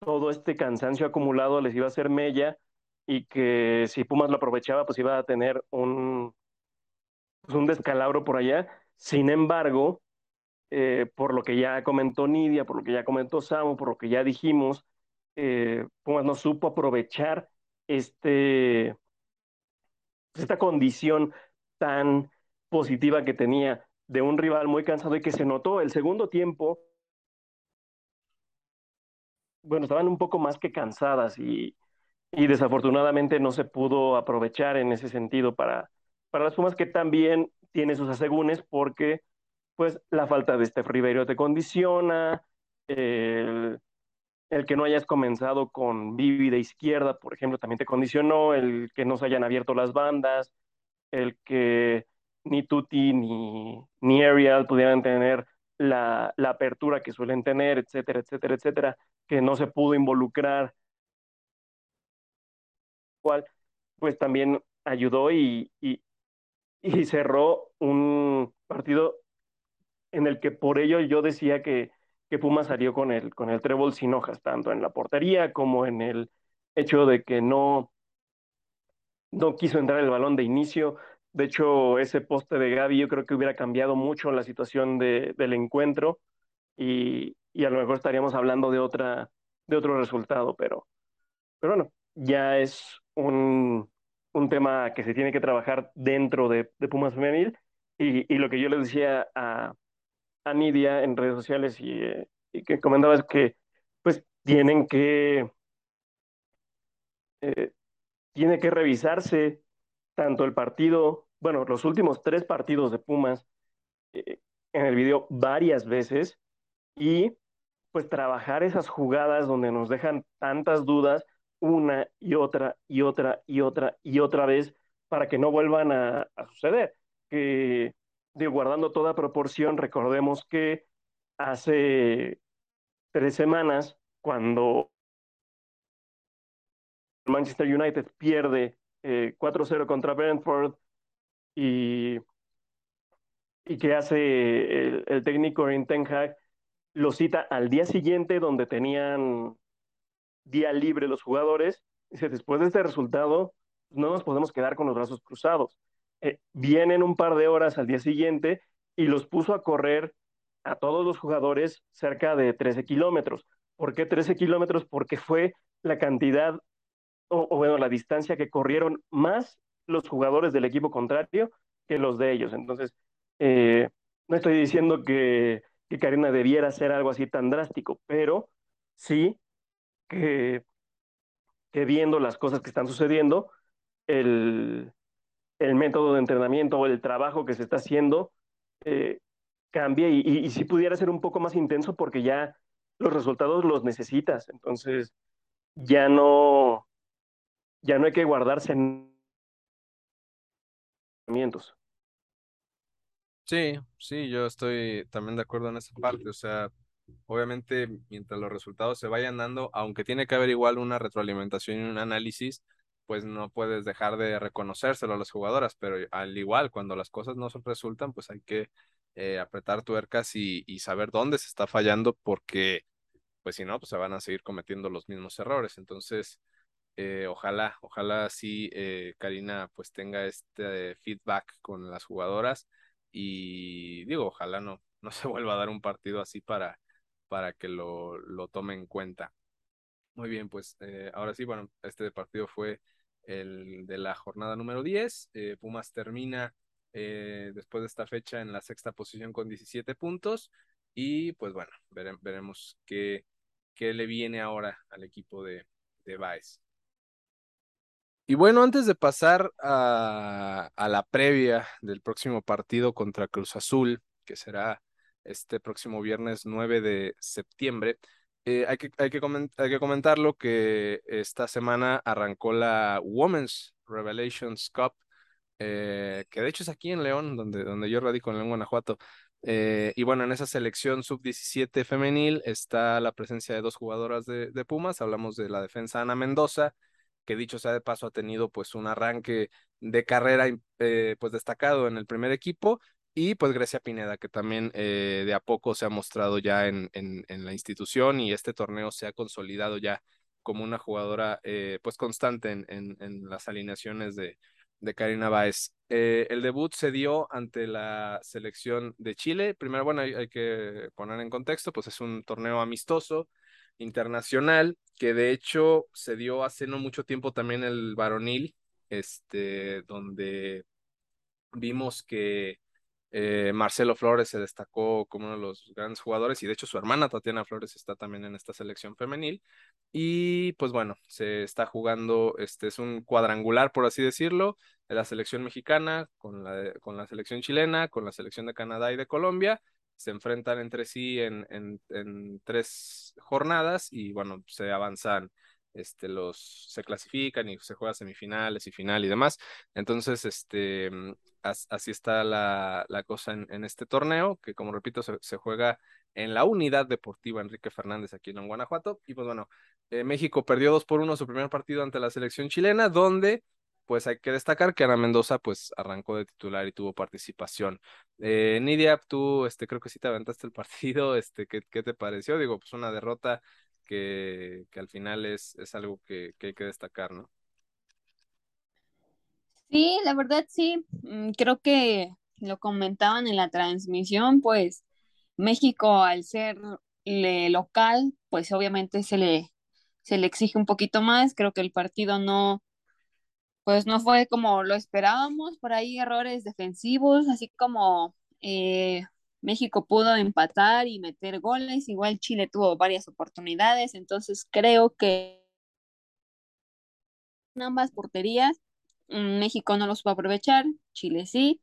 todo este cansancio acumulado les iba a hacer mella y que si Pumas lo aprovechaba, pues iba a tener un, pues un descalabro por allá. Sin embargo, eh, por lo que ya comentó Nidia, por lo que ya comentó Samu, por lo que ya dijimos, eh, Pumas no supo aprovechar este, esta condición tan positiva que tenía de un rival muy cansado y que se notó el segundo tiempo, bueno, estaban un poco más que cansadas y, y desafortunadamente no se pudo aprovechar en ese sentido para, para las Pumas que también tiene sus asegúnes porque pues la falta de este Ribeiro te condiciona, el, el que no hayas comenzado con Vivi de izquierda, por ejemplo, también te condicionó, el que no se hayan abierto las bandas, el que ni Tuti ni, ni Ariel pudieran tener la, la apertura que suelen tener, etcétera, etcétera, etcétera, que no se pudo involucrar, cual pues también ayudó y, y, y cerró un partido en el que por ello yo decía que que Pumas salió con el, con el trébol sin hojas, tanto en la portería como en el hecho de que no, no quiso entrar el balón de inicio. De hecho, ese poste de Gaby yo creo que hubiera cambiado mucho la situación de, del encuentro y, y, a lo mejor estaríamos hablando de, otra, de otro resultado, pero, pero bueno, ya es un, un tema que se tiene que trabajar dentro de, de Pumas Femenil y, y, lo que yo les decía a, a Nidia en redes sociales y, eh, y que comentaba que pues tienen que eh, tiene que revisarse tanto el partido, bueno, los últimos tres partidos de Pumas eh, en el video varias veces y pues trabajar esas jugadas donde nos dejan tantas dudas una y otra y otra y otra y otra vez para que no vuelvan a suceder. Que guardando toda proporción, recordemos que hace tres semanas, cuando Manchester United pierde 4-0 eh, contra Brentford y, y que hace el, técnico en Ten Hag, lo cita al día siguiente donde tenían día libre los jugadores. Dice, después de este resultado, no nos podemos quedar con los brazos cruzados. Eh, vienen un par de horas al día siguiente y los puso a correr a todos los jugadores cerca de 13 kilómetros. ¿Por qué 13 kilómetros? Porque fue la cantidad o, bueno, la distancia que corrieron más los jugadores del equipo contrario que los de ellos. Entonces, eh, no estoy diciendo que, que Karina debiera hacer algo así tan drástico, pero sí que, que viendo las cosas que están sucediendo, el, el método de entrenamiento o el trabajo que se está haciendo eh, cambia y, si pudiera ser un poco más intenso porque ya los resultados los necesitas. Entonces, ya no, ya no hay que guardarse en Sí, sí, yo estoy también de acuerdo en esa parte. O sea, obviamente, mientras los resultados se vayan dando, aunque tiene que haber igual una retroalimentación y un análisis, pues no puedes dejar de reconocérselo a las jugadoras, pero al igual, cuando las cosas no resultan, pues hay que eh, apretar tuercas y, saber dónde se está fallando, porque, pues si no, pues se van a seguir cometiendo los mismos errores. Entonces, eh, ojalá, ojalá sí, eh, Karina, pues tenga este feedback con las jugadoras y digo, ojalá no, no se vuelva a dar un partido así para, para que lo, lo tome en cuenta. Muy bien, pues ahora sí, bueno, este partido fue el de la jornada número 10. Eh, Pumas termina eh, después de esta fecha en la sexta posición con 17 puntos. Y pues bueno, veremos qué, qué, le viene ahora al equipo de, de Baez. Y bueno, antes de pasar a, a, la previa del próximo partido contra Cruz Azul, que será este próximo viernes 9 de septiembre, eh, hay, que, hay, que hay que comentarlo que esta semana arrancó la Women's Revelations Cup, eh, que de hecho es aquí en León, donde, donde yo radico en Guanajuato. Eh, y bueno, en esa selección sub-17 femenil está la presencia de dos jugadoras de, de Pumas. Hablamos de la defensa Ana Mendoza que dicho sea de paso ha tenido pues un arranque de carrera pues destacado en el primer equipo y pues Grecia Pineda que también eh, de a poco se ha mostrado ya en, en, la institución y este torneo se ha consolidado ya como una jugadora eh, pues constante en, en, las alineaciones de, de Karina Báez. el debut se dio ante la selección de Chile. Primero, bueno, hay, hay que poner en contexto, pues es un torneo amistoso internacional, que de hecho se dio hace no mucho tiempo también el varonil, este, donde vimos que eh, Marcelo Flores se destacó como uno de los grandes jugadores y de hecho su hermana Tatiana Flores está también en esta selección femenil y pues bueno, se está jugando, este es un cuadrangular por así decirlo, de la selección mexicana con la, con la selección chilena, con la selección de Canadá y de Colombia se enfrentan entre sí en, en, en, tres jornadas y bueno, se avanzan, este, los, se clasifican y se juega semifinales y final y demás. Entonces, este, mm, así está la, la cosa en, este torneo, que como repito, se, juega en la unidad deportiva Enrique Fernández aquí en Guanajuato. Y pues bueno, eh, México perdió dos por uno su primer partido ante la selección chilena, donde pues hay que destacar que Ana Mendoza pues arrancó de titular y tuvo participación. Eh, Nidia, tú este, creo que sí te aventaste el partido, este, ¿qué, qué te pareció? Digo, pues una derrota que, al final es, es algo que, que, hay que destacar, ¿no? Sí, la verdad sí, mm, creo que lo comentaban en la transmisión, pues México al ser local, pues obviamente se le, se le exige un poquito más, creo que el partido no, pues no fue como lo esperábamos, por ahí errores defensivos, así como eh, México pudo empatar y meter goles, igual Chile tuvo varias oportunidades, entonces creo que en ambas porterías mm, México no los va a aprovechar, Chile sí.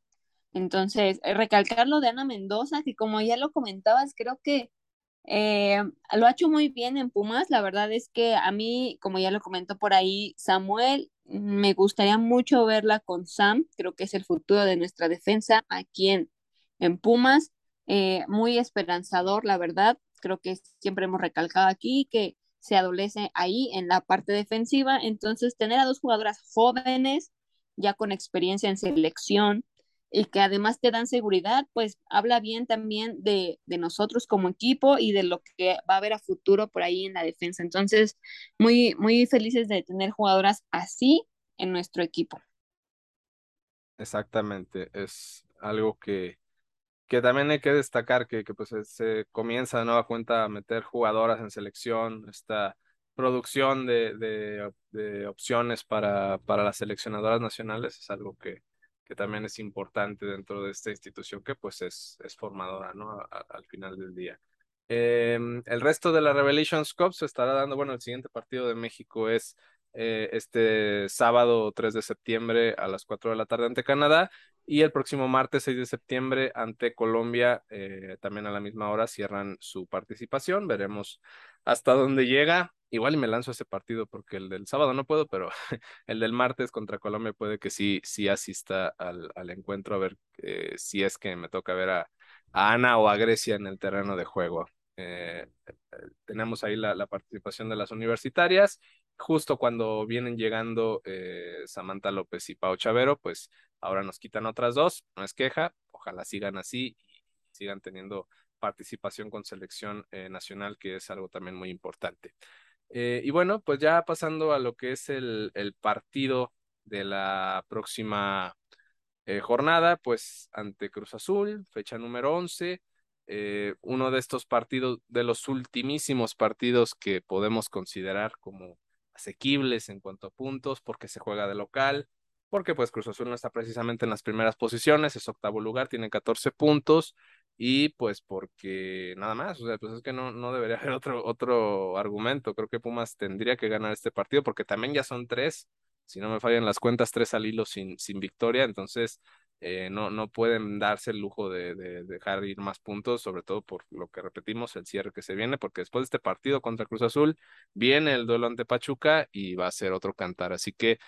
Entonces, eh, recalcar lo de Ana Mendoza, que como ya lo comentabas, creo que eh, lo ha hecho muy bien en Pumas. La verdad es que a mí, como ya lo comentó por ahí Samuel, me gustaría mucho verla con Sam. Creo que es el futuro de nuestra defensa aquí en, en Pumas. Eh, muy esperanzador, la verdad. Creo que siempre hemos recalcado aquí que se adolece ahí en la parte defensiva. Entonces, tener a dos jugadoras jóvenes, ya con experiencia en selección, y que además te dan seguridad, pues habla bien también de, de, nosotros como equipo y de lo que va a haber a futuro por ahí en la defensa. Entonces, muy, muy felices de tener jugadoras así en nuestro equipo. Exactamente, es algo que, que también hay que destacar, que, que pues se comienza de nueva cuenta a meter jugadoras en selección, esta producción de, de, opciones para, para las seleccionadoras nacionales es algo que, que también es importante dentro de esta institución que pues es, es formadora, ¿no? al final del día. Eh, el resto de la Revelations Cup se estará dando, bueno, el siguiente partido de México es eh, este sábado 3 de septiembre a las 4 de la tarde ante Canadá Y el próximo martes 6 de septiembre ante Colombia, eh, también a la misma hora, cierran su participación. Veremos hasta dónde llega. Igual y me lanzo a ese partido porque el del sábado no puedo, pero el del martes contra Colombia puede que sí, sí asista al, al encuentro a ver eh, si es que me toca ver a, Ana o a Grecia en el terreno de juego. Eh, tenemos ahí la, participación de las universitarias. Justo cuando vienen llegando Samantha López y Pau Chavero, pues ahora nos quitan otras dos, no es queja, ojalá sigan así y sigan teniendo participación con selección eh, nacional, que es algo también muy importante. Eh, y bueno, pues ya pasando a lo que es el, partido de la próxima eh, jornada, pues ante Cruz Azul, fecha número 11, eh, uno de estos partidos, de los ultimísimos partidos que podemos considerar como asequibles en cuanto a puntos, porque se juega de local, porque pues Cruz Azul no está precisamente en las primeras posiciones, es octavo lugar, tiene 14 puntos, y pues porque nada más, o sea, pues es que no, no debería haber otro, otro argumento, creo que Pumas tendría que ganar este partido, porque también ya son tres, si no me fallan las cuentas, tres al hilo sin, sin victoria, entonces eh, no, no pueden darse el lujo de, de, dejar ir más puntos, sobre todo por lo que repetimos, el cierre que se viene, porque después de este partido contra Cruz Azul viene el duelo ante Pachuca y va a ser otro cantar, así que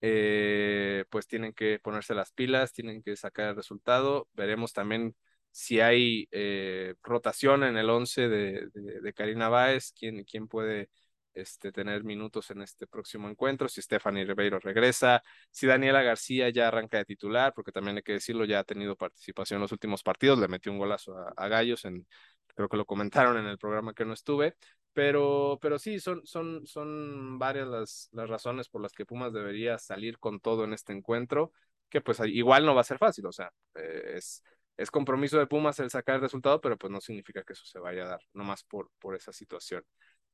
eh, pues tienen que ponerse las pilas, tienen que sacar el resultado, veremos también si hay eh, rotación en el 11 de, de, Karina Báez, quién, quién puede este, tener minutos en este próximo encuentro, si Stephanie Ribeiro regresa, si Daniela García ya arranca de titular, porque también hay que decirlo, ya ha tenido participación en los últimos partidos, le metió un golazo a, a Gallos, en, creo que lo comentaron en el programa que no estuve, pero, pero sí, son, son, son varias las, las razones por las que Pumas debería salir con todo en este encuentro, que pues igual no va a ser fácil, o sea, eh, es, es compromiso de Pumas el sacar el resultado, pero pues no significa que eso se vaya a dar, nomás por, por esa situación.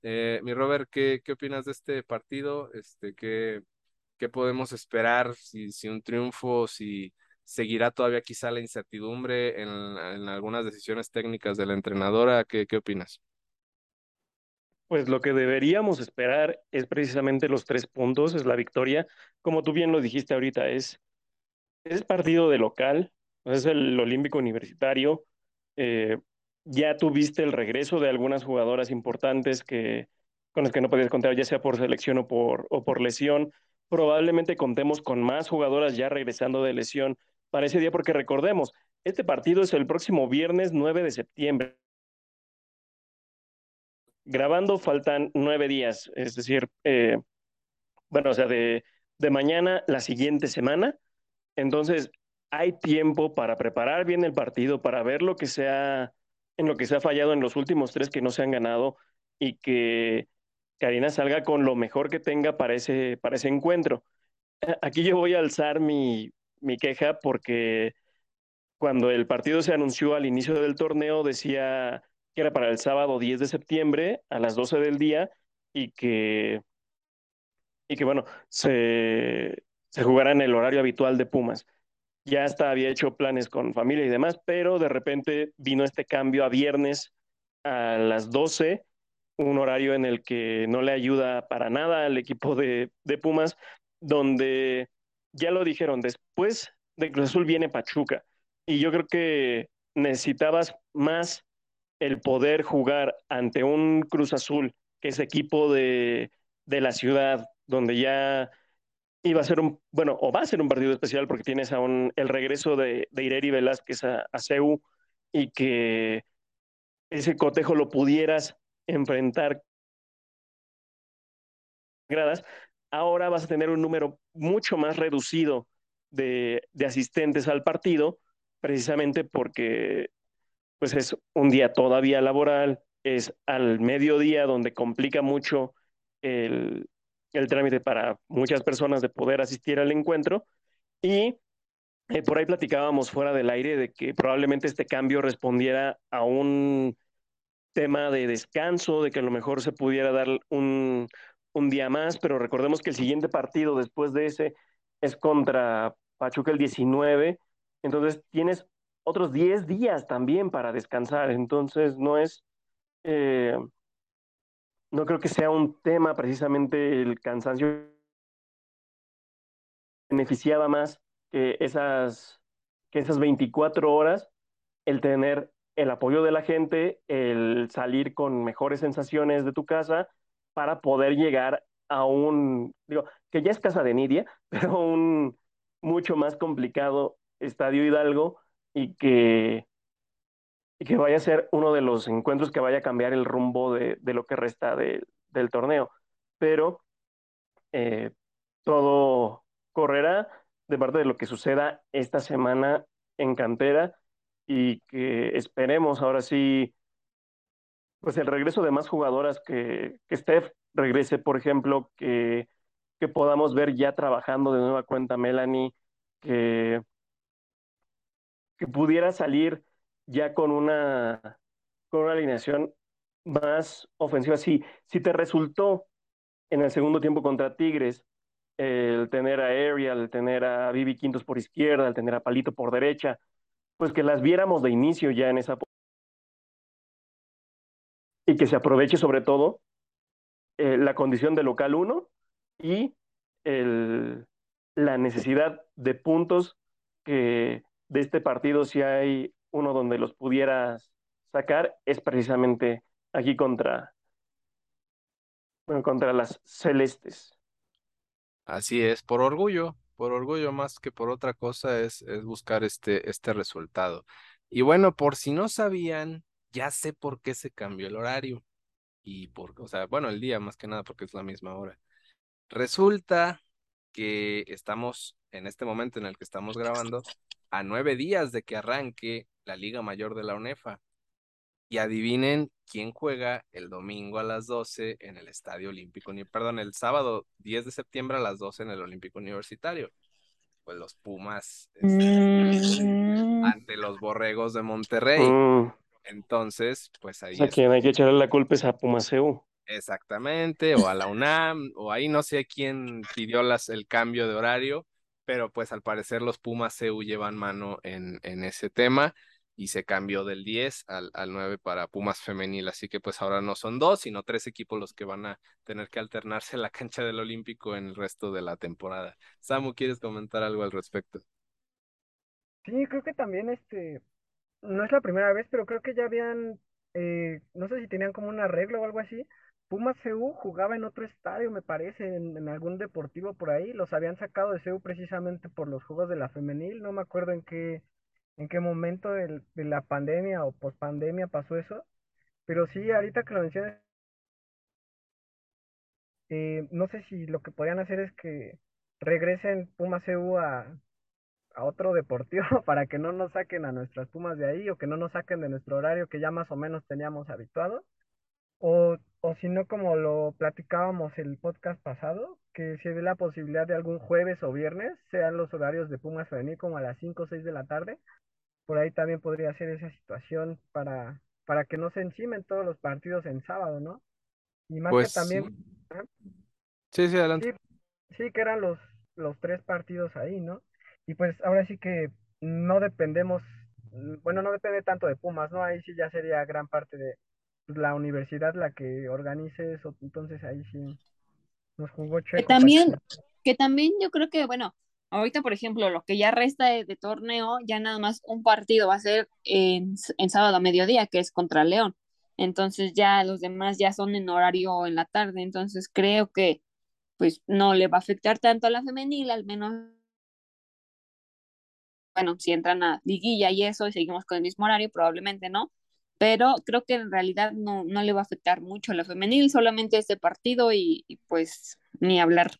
Eh, mi Robert, ¿qué, ¿qué opinas de este partido? Este, ¿qué, qué podemos esperar? Si, si un triunfo, si seguirá todavía quizá la incertidumbre en, en algunas decisiones técnicas de la entrenadora, ¿qué, qué opinas? Pues lo que deberíamos esperar es precisamente los tres puntos, es la victoria. Como tú bien lo dijiste ahorita, es, es partido de local, es el Olímpico Universitario. Eh, ya tuviste el regreso de algunas jugadoras importantes que, con las que no podías contar, ya sea por selección o por, o por lesión. Probablemente contemos con más jugadoras ya regresando de lesión para ese día, porque recordemos, este partido es el próximo viernes 9 de septiembre. Grabando faltan nueve días, es decir, eh, bueno, o sea, de, mañana la siguiente semana. Entonces, hay tiempo para preparar bien el partido, para ver lo que sea en lo que se ha fallado en los últimos tres que no se han ganado y que Karina salga con lo mejor que tenga para ese, para ese encuentro. Aquí yo voy a alzar mi, mi queja porque cuando el partido se anunció al inicio del torneo decía que era para el sábado 10 de septiembre a las 12 del día y que, y que bueno, se, se jugará en el horario habitual de Pumas. Ya hasta había hecho planes con familia y demás, pero de repente vino este cambio a viernes a las 12, un horario en el que no le ayuda para nada al equipo de, de Pumas, donde ya lo dijeron, después de Cruz Azul viene Pachuca, y yo creo que necesitabas más el poder jugar ante un Cruz Azul, que es equipo de, de la ciudad, donde ya iba a ser un, bueno, o va a ser un partido especial porque tienes aún el regreso de, de Ireri Velázquez a, a CEU y que ese cotejo lo pudieras enfrentar gradas, ahora vas a tener un número mucho más reducido de, de asistentes al partido, precisamente porque pues es un día todavía laboral, es al mediodía donde complica mucho el, el trámite para muchas personas de poder asistir al encuentro. Y eh, por ahí platicábamos fuera del aire de que probablemente este cambio respondiera a un tema de descanso, de que a lo mejor se pudiera dar un, un día más, pero recordemos que el siguiente partido después de ese es contra Pachuca el 19, entonces tienes otros 10 días también para descansar, entonces no es... Eh, no creo que sea un tema precisamente el cansancio beneficiaba más que esas que esas 24 horas, el tener el apoyo de la gente, el salir con mejores sensaciones de tu casa para poder llegar a un, digo, que ya es casa de Nidia, pero un mucho más complicado Estadio Hidalgo y que, y que vaya a ser uno de los encuentros que vaya a cambiar el rumbo de, de lo que resta de, del torneo. Pero eh, todo correrá de parte de lo que suceda esta semana en cantera y que esperemos ahora sí, pues el regreso de más jugadoras que, que Steph regrese, por ejemplo, que, que podamos ver ya trabajando de nueva cuenta Melanie, que, que pudiera salir ya con una, con una alineación más ofensiva. Si, si te resultó en el segundo tiempo contra Tigres el tener a Ariel, el tener a Vivi Quintos por izquierda, el tener a Palito por derecha, pues que las viéramos de inicio ya en esa y que se aproveche sobre todo eh, la condición de local 1 y el, la necesidad de puntos que de este partido si hay uno donde los pudieras sacar es precisamente aquí contra bueno, contra las celestes. Así es, por orgullo, por orgullo más que por otra cosa es, es buscar este, este resultado. Y bueno, por si no sabían, ya sé por qué se cambió el horario. Y por, o sea, bueno, el día más que nada porque es la misma hora. Resulta que estamos en este momento en el que estamos grabando a nueve días de que arranque la Liga Mayor de la UNEFA. Y adivinen quién juega el domingo a las 12 en el Estadio Olímpico, perdón, el sábado 10 de septiembre a las 12 en el Olímpico Universitario. Pues los Pumas este, mm. ante los Borregos de Monterrey. Mm. Entonces, pues ahí. O sea, hay que echarle la culpa a Pumaseu. Exactamente, o a la UNAM, o ahí no sé quién pidió las, el cambio de horario, pero pues al parecer los Pumas CEU llevan mano en, en ese tema y se cambió del 10 al, al 9 para Pumas femenil, así que pues ahora no son dos, sino tres equipos los que van a tener que alternarse la cancha del Olímpico en el resto de la temporada. Samu, ¿quieres comentar algo al respecto? Sí, creo que también este, no es la primera vez, pero creo que ya habían, eh, no sé si tenían como un arreglo o algo así. Pumas CU jugaba en otro estadio, me parece, en, en, algún deportivo por ahí. Los habían sacado de CU precisamente por los juegos de la femenil, no me acuerdo en qué, en qué momento de la pandemia o pospandemia pasó eso, pero sí, ahorita que lo mencionas, eh, no sé si lo que podrían hacer es que regresen Pumas CU a, a otro deportivo para que no nos saquen a nuestras Pumas de ahí o que no nos saquen de nuestro horario que ya más o menos teníamos habituado. O, o si no, como lo platicábamos el podcast pasado, que se dé la posibilidad de algún jueves o viernes, sean los horarios de Pumas venir como a las 5 o 6 de la tarde, por ahí también podría ser esa situación para, para que no se encimen todos los partidos en sábado, ¿no? Y más que Pues también, sí, sí, adelante. sí, sí que eran los, los tres partidos ahí, ¿no? Y pues ahora sí que no dependemos, mm, bueno, no depende tanto de Pumas, ¿no? Ahí sí ya sería gran parte de la universidad la que organice eso, entonces ahí sí nos jugó Que chueco. también, que también yo creo que, bueno, ahorita, por ejemplo, lo que ya resta de, de torneo, ya nada más un partido va a ser en, en sábado a mediodía, que es contra León. Entonces ya los demás ya son en horario en la tarde, entonces creo que pues no le va a afectar tanto a la femenil, al menos bueno, si entran a liguilla y eso y seguimos con el mismo horario, probablemente no, pero creo que en realidad no, no le va a afectar mucho a la femenil, solamente este partido y, pues ni hablar.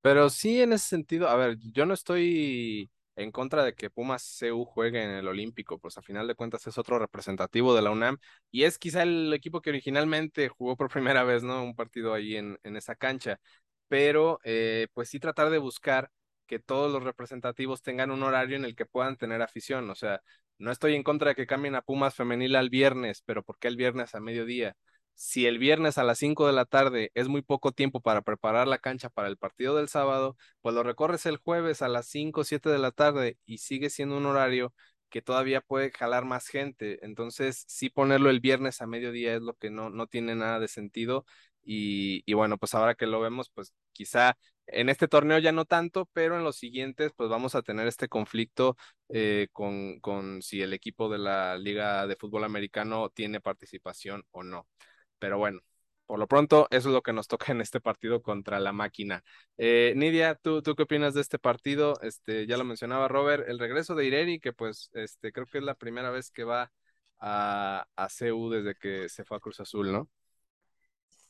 Pero sí, en ese sentido, a ver, yo no estoy en contra de que Pumas CU juegue en el Olímpico, pues a final de cuentas es otro representativo de la UNAM y es quizá el equipo que originalmente jugó por primera vez, ¿no? Un partido ahí en, en esa cancha, pero eh, pues sí tratar de buscar que todos los representativos tengan un horario en el que puedan tener afición, o sea, no estoy en contra de que cambien a Pumas femenil al viernes, pero ¿por qué el viernes a mediodía? si el viernes a las 5 de la tarde es muy poco tiempo para preparar la cancha para el partido del sábado, pues lo recorres el jueves a las 5 o 7 de la tarde y sigue siendo un horario que todavía puede jalar más gente. Entonces, sí ponerlo el viernes a mediodía es lo que no, no tiene nada de sentido. Y, y bueno, pues ahora que lo vemos, pues quizá En este torneo ya no tanto, pero en los siguientes pues vamos a tener este conflicto eh, con, con si el equipo de la Liga de Fútbol Americano tiene participación o no. Pero bueno, por lo pronto, eso es lo que nos toca en este partido contra la máquina. Eh, Nidia, ¿tú, ¿tú qué opinas de este partido? Este, ya lo mencionaba Robert, el regreso de Ireri, que pues este, creo que es la primera vez que va a, a CU desde que se fue a Cruz Azul, ¿no?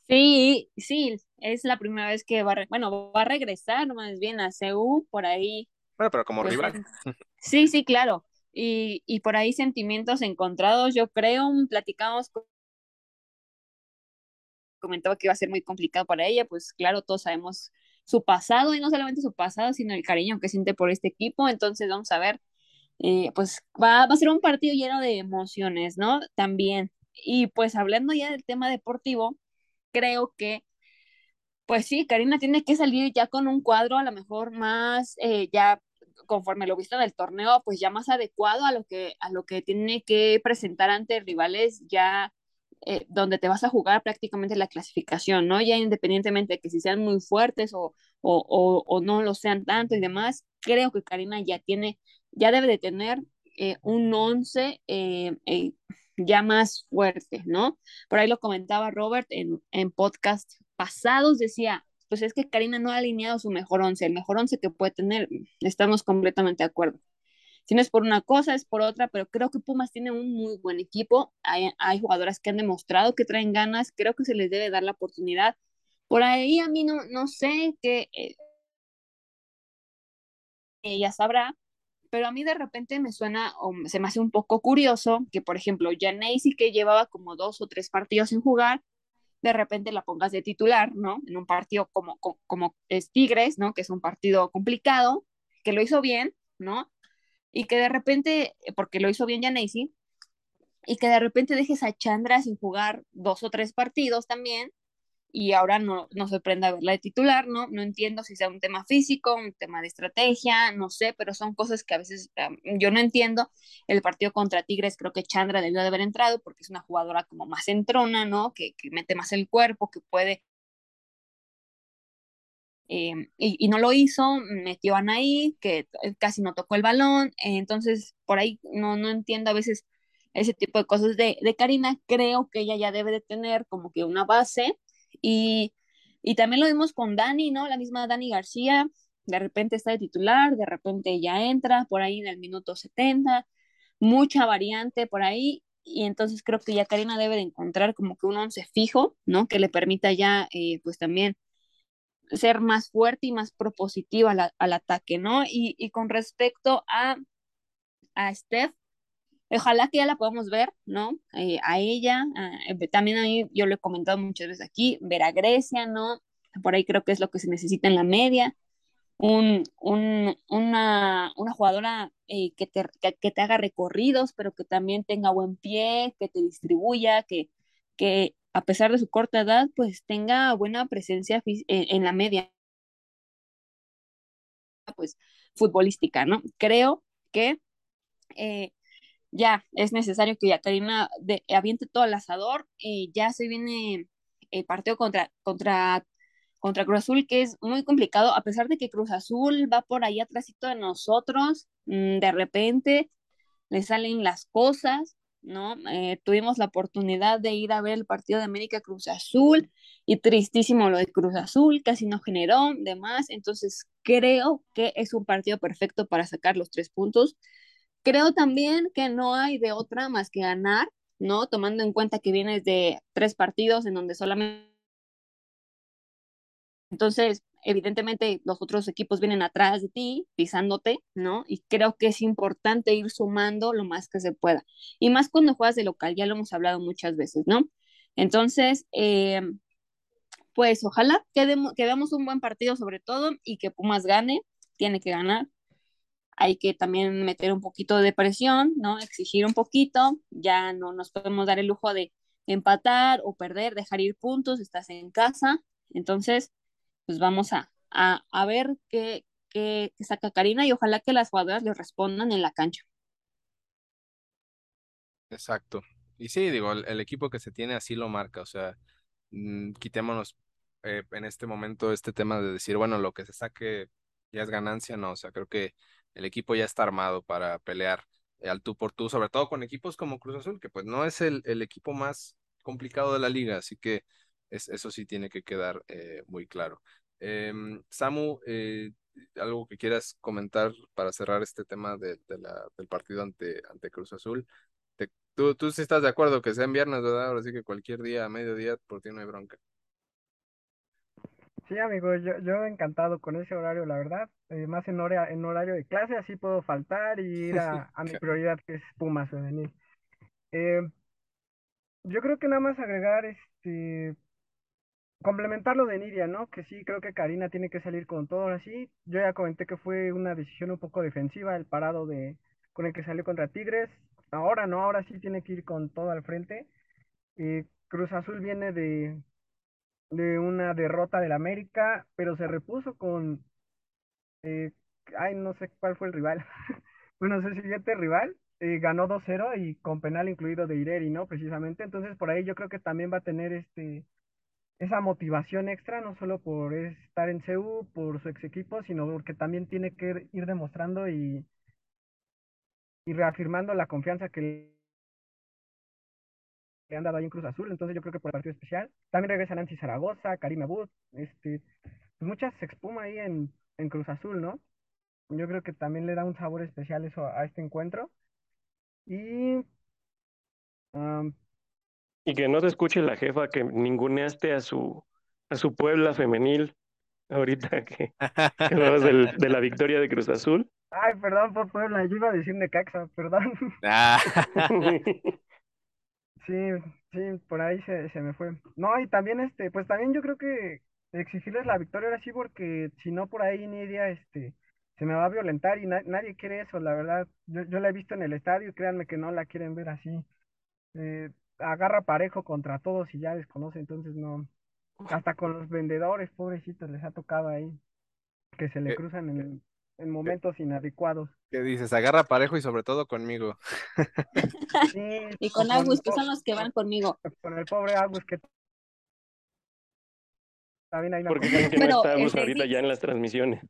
Sí, sí, es la primera vez que va, a bueno, va a regresar más bien a CU por ahí. Bueno, pero como pues, rival. Sí, sí, claro. Y, y por ahí sentimientos encontrados, yo creo, platicamos comentaba que iba a ser muy complicado para ella, pues claro, todos sabemos su pasado y no solamente su pasado, sino el cariño que siente por este equipo. Entonces vamos a ver, eh, pues va, va, a ser un partido lleno de emociones, ¿no? También. Y pues hablando ya del tema deportivo, creo que, pues sí, Karina tiene que salir ya con un cuadro a lo mejor más, eh, ya conforme lo visto en el torneo, pues ya más adecuado a lo que, a lo que tiene que presentar ante rivales ya eh, donde te vas a jugar prácticamente la clasificación, ¿no? Ya independientemente de que si sean muy fuertes o, o, o, no lo sean tanto y demás, creo que Karina ya tiene, ya debe de tener eh, un 11 eh, ya más fuerte, ¿no? Por ahí lo comentaba Robert en, en podcast pasados, decía, pues es que Karina no ha alineado su mejor 11, el mejor 11 que puede tener, estamos completamente de acuerdo. Si no es por una cosa, es por otra, pero creo que Pumas tiene un muy buen equipo. Hay, hay jugadoras que han demostrado que traen ganas, creo que se les debe dar la oportunidad. Por ahí a mí no, no sé qué eh, ella sabrá, pero a mí de repente me suena o se me hace un poco curioso que, por ejemplo, Janacy, que llevaba como dos o tres partidos sin jugar, de repente la pongas de titular, ¿no? En un partido como, como, es Tigres, ¿no? Que es un partido complicado, que lo hizo bien, ¿no? y que de repente, porque lo hizo bien Janacy, y que de repente dejes a Chandra sin jugar dos o tres partidos también, y ahora no, no sorprenda verla de titular, ¿no? No entiendo si sea un tema físico, un tema de estrategia, no sé, pero son cosas que a veces yo no entiendo. El partido contra Tigres creo que Chandra debió de haber entrado porque es una jugadora como más entrona, ¿no? Que, que mete más el cuerpo, que puede eh, y, no lo hizo, metió a Anaí, que casi no tocó el balón, entonces por ahí no, no entiendo a veces ese tipo de cosas de, de, Karina, creo que ella ya debe de tener como que una base y, y también lo vimos con Dani, ¿no? La misma Dani García, de repente está de titular, de repente ya entra por ahí en el minuto 70, mucha variante por ahí y entonces creo que ya Karina debe de encontrar como que un once fijo, ¿no? Que le permita ya eh, pues también ser más fuerte y más propositiva al, ataque, ¿no? Y, y, con respecto a, a Steph, ojalá que ya la podamos ver, ¿no? Eh, a ella, eh, también ahí yo lo he comentado muchas veces aquí, ver a Grecia, ¿no? Por ahí creo que es lo que se necesita en la media. Un, un, una, una, jugadora eh, que, te, que, que, te haga recorridos, pero que también tenga buen pie, que te distribuya, que, que a pesar de su corta edad, pues tenga buena presencia en, la media, pues futbolística, ¿no? Creo que eh, ya es necesario que Karina de, aviente todo el asador, eh, ya se viene el partido contra, contra, contra Cruz Azul, que es muy complicado, a pesar de que Cruz Azul va por ahí atrásito de nosotros, mm, de repente le salen las cosas, ¿no? Eh, tuvimos la oportunidad de ir a ver el partido de América Cruz Azul y tristísimo lo de Cruz Azul, casi no generó, demás, entonces creo que es un partido perfecto para sacar los tres puntos. Creo también que no hay de otra más que ganar, ¿no? Tomando en cuenta que vienes de tres partidos en donde solamente... Entonces, evidentemente los otros equipos vienen atrás de ti, pisándote, ¿no? Y creo que es importante ir sumando lo más que se pueda. Y más cuando juegas de local, ya lo hemos hablado muchas veces, ¿no? Entonces, eh, pues ojalá que, veamos un buen partido sobre todo y que Pumas gane, tiene que ganar. Hay que también meter un poquito de presión, ¿no? Exigir un poquito, ya no nos podemos dar el lujo de empatar o perder, dejar ir puntos, estás en casa. Entonces, pues vamos a, a, ver qué, qué, saca Karina y ojalá que las jugadoras le respondan en la cancha. Exacto. Y sí, digo, el, equipo que se tiene así lo marca, o sea, mm, quitémonos eh, en este momento este tema de decir, bueno, lo que se saque ya es ganancia, no, o sea, creo que el equipo ya está armado para pelear al tú por tú, sobre todo con equipos como Cruz Azul, que pues no es el, equipo más complicado de la liga, así que es, eso sí tiene que quedar eh, muy claro. Em, Samu, eh, algo que quieras comentar para cerrar este tema del partido ante, Cruz Azul. tú, tú sí estás de acuerdo que sea en viernes, ¿verdad? Ahora sí que cualquier día, a mediodía, por ti no hay bronca. Sí, amigo, yo, yo encantado con ese horario, la verdad. Eh, más en, hora, en horario de clase, así puedo faltar y ir a, a mi prioridad, que es Pumas femenil. Eh, yo creo que nada más agregar, este, complementar lo de Nidia, ¿no? Que sí, creo que Karina tiene que salir con todo así. Yo ya comenté que fue una decisión un poco defensiva el parado de con el que salió contra Tigres. Ahora no, ahora sí tiene que ir con todo al frente. Eh, Cruz Azul viene de, de una derrota del América, pero se repuso con, eh, ay, no sé cuál fue el rival. bueno, sé el siguiente rival eh, ganó 2-0 y con penal incluido de Ireri, ¿no? Precisamente. Entonces, por ahí yo creo que también va a tener este esa motivación extra, no solo por estar en CEU, por su ex equipo, sino porque también tiene que ir demostrando y, y reafirmando la confianza que le han dado ahí en Cruz Azul, entonces yo creo que por el partido especial. También regresa Nancy Zaragoza, Karima Abud, este, pues muchas se expuma ahí en, en Cruz Azul, ¿no? Yo creo que también le da un sabor especial eso a este encuentro. Y y que no se escuche la jefa que ninguneaste a su a su Puebla femenil ahorita que, que de la victoria de Cruz Azul. Ay, perdón por Puebla, yo iba a decir Necaxa, perdón. Ah. Sí, sí, por ahí se, se me fue. No, y también este, pues también yo creo que exigirles la victoria ahora sí, porque si no por ahí Nidia, este, se me va a violentar y nadie quiere eso, la verdad. Yo, yo la he visto en el estadio y créanme que no la quieren ver así. Eh, agarra parejo contra todos y ya desconoce, entonces no. Hasta con los vendedores, pobrecitos, les ha tocado ahí que se le eh, cruzan en, en momentos inadecuados. ¿Qué dices? Agarra parejo y sobre todo conmigo. y con Agus, que son los que van conmigo. Con el pobre Agus que también hay Porque que no está Agus ahorita ya en las transmisiones.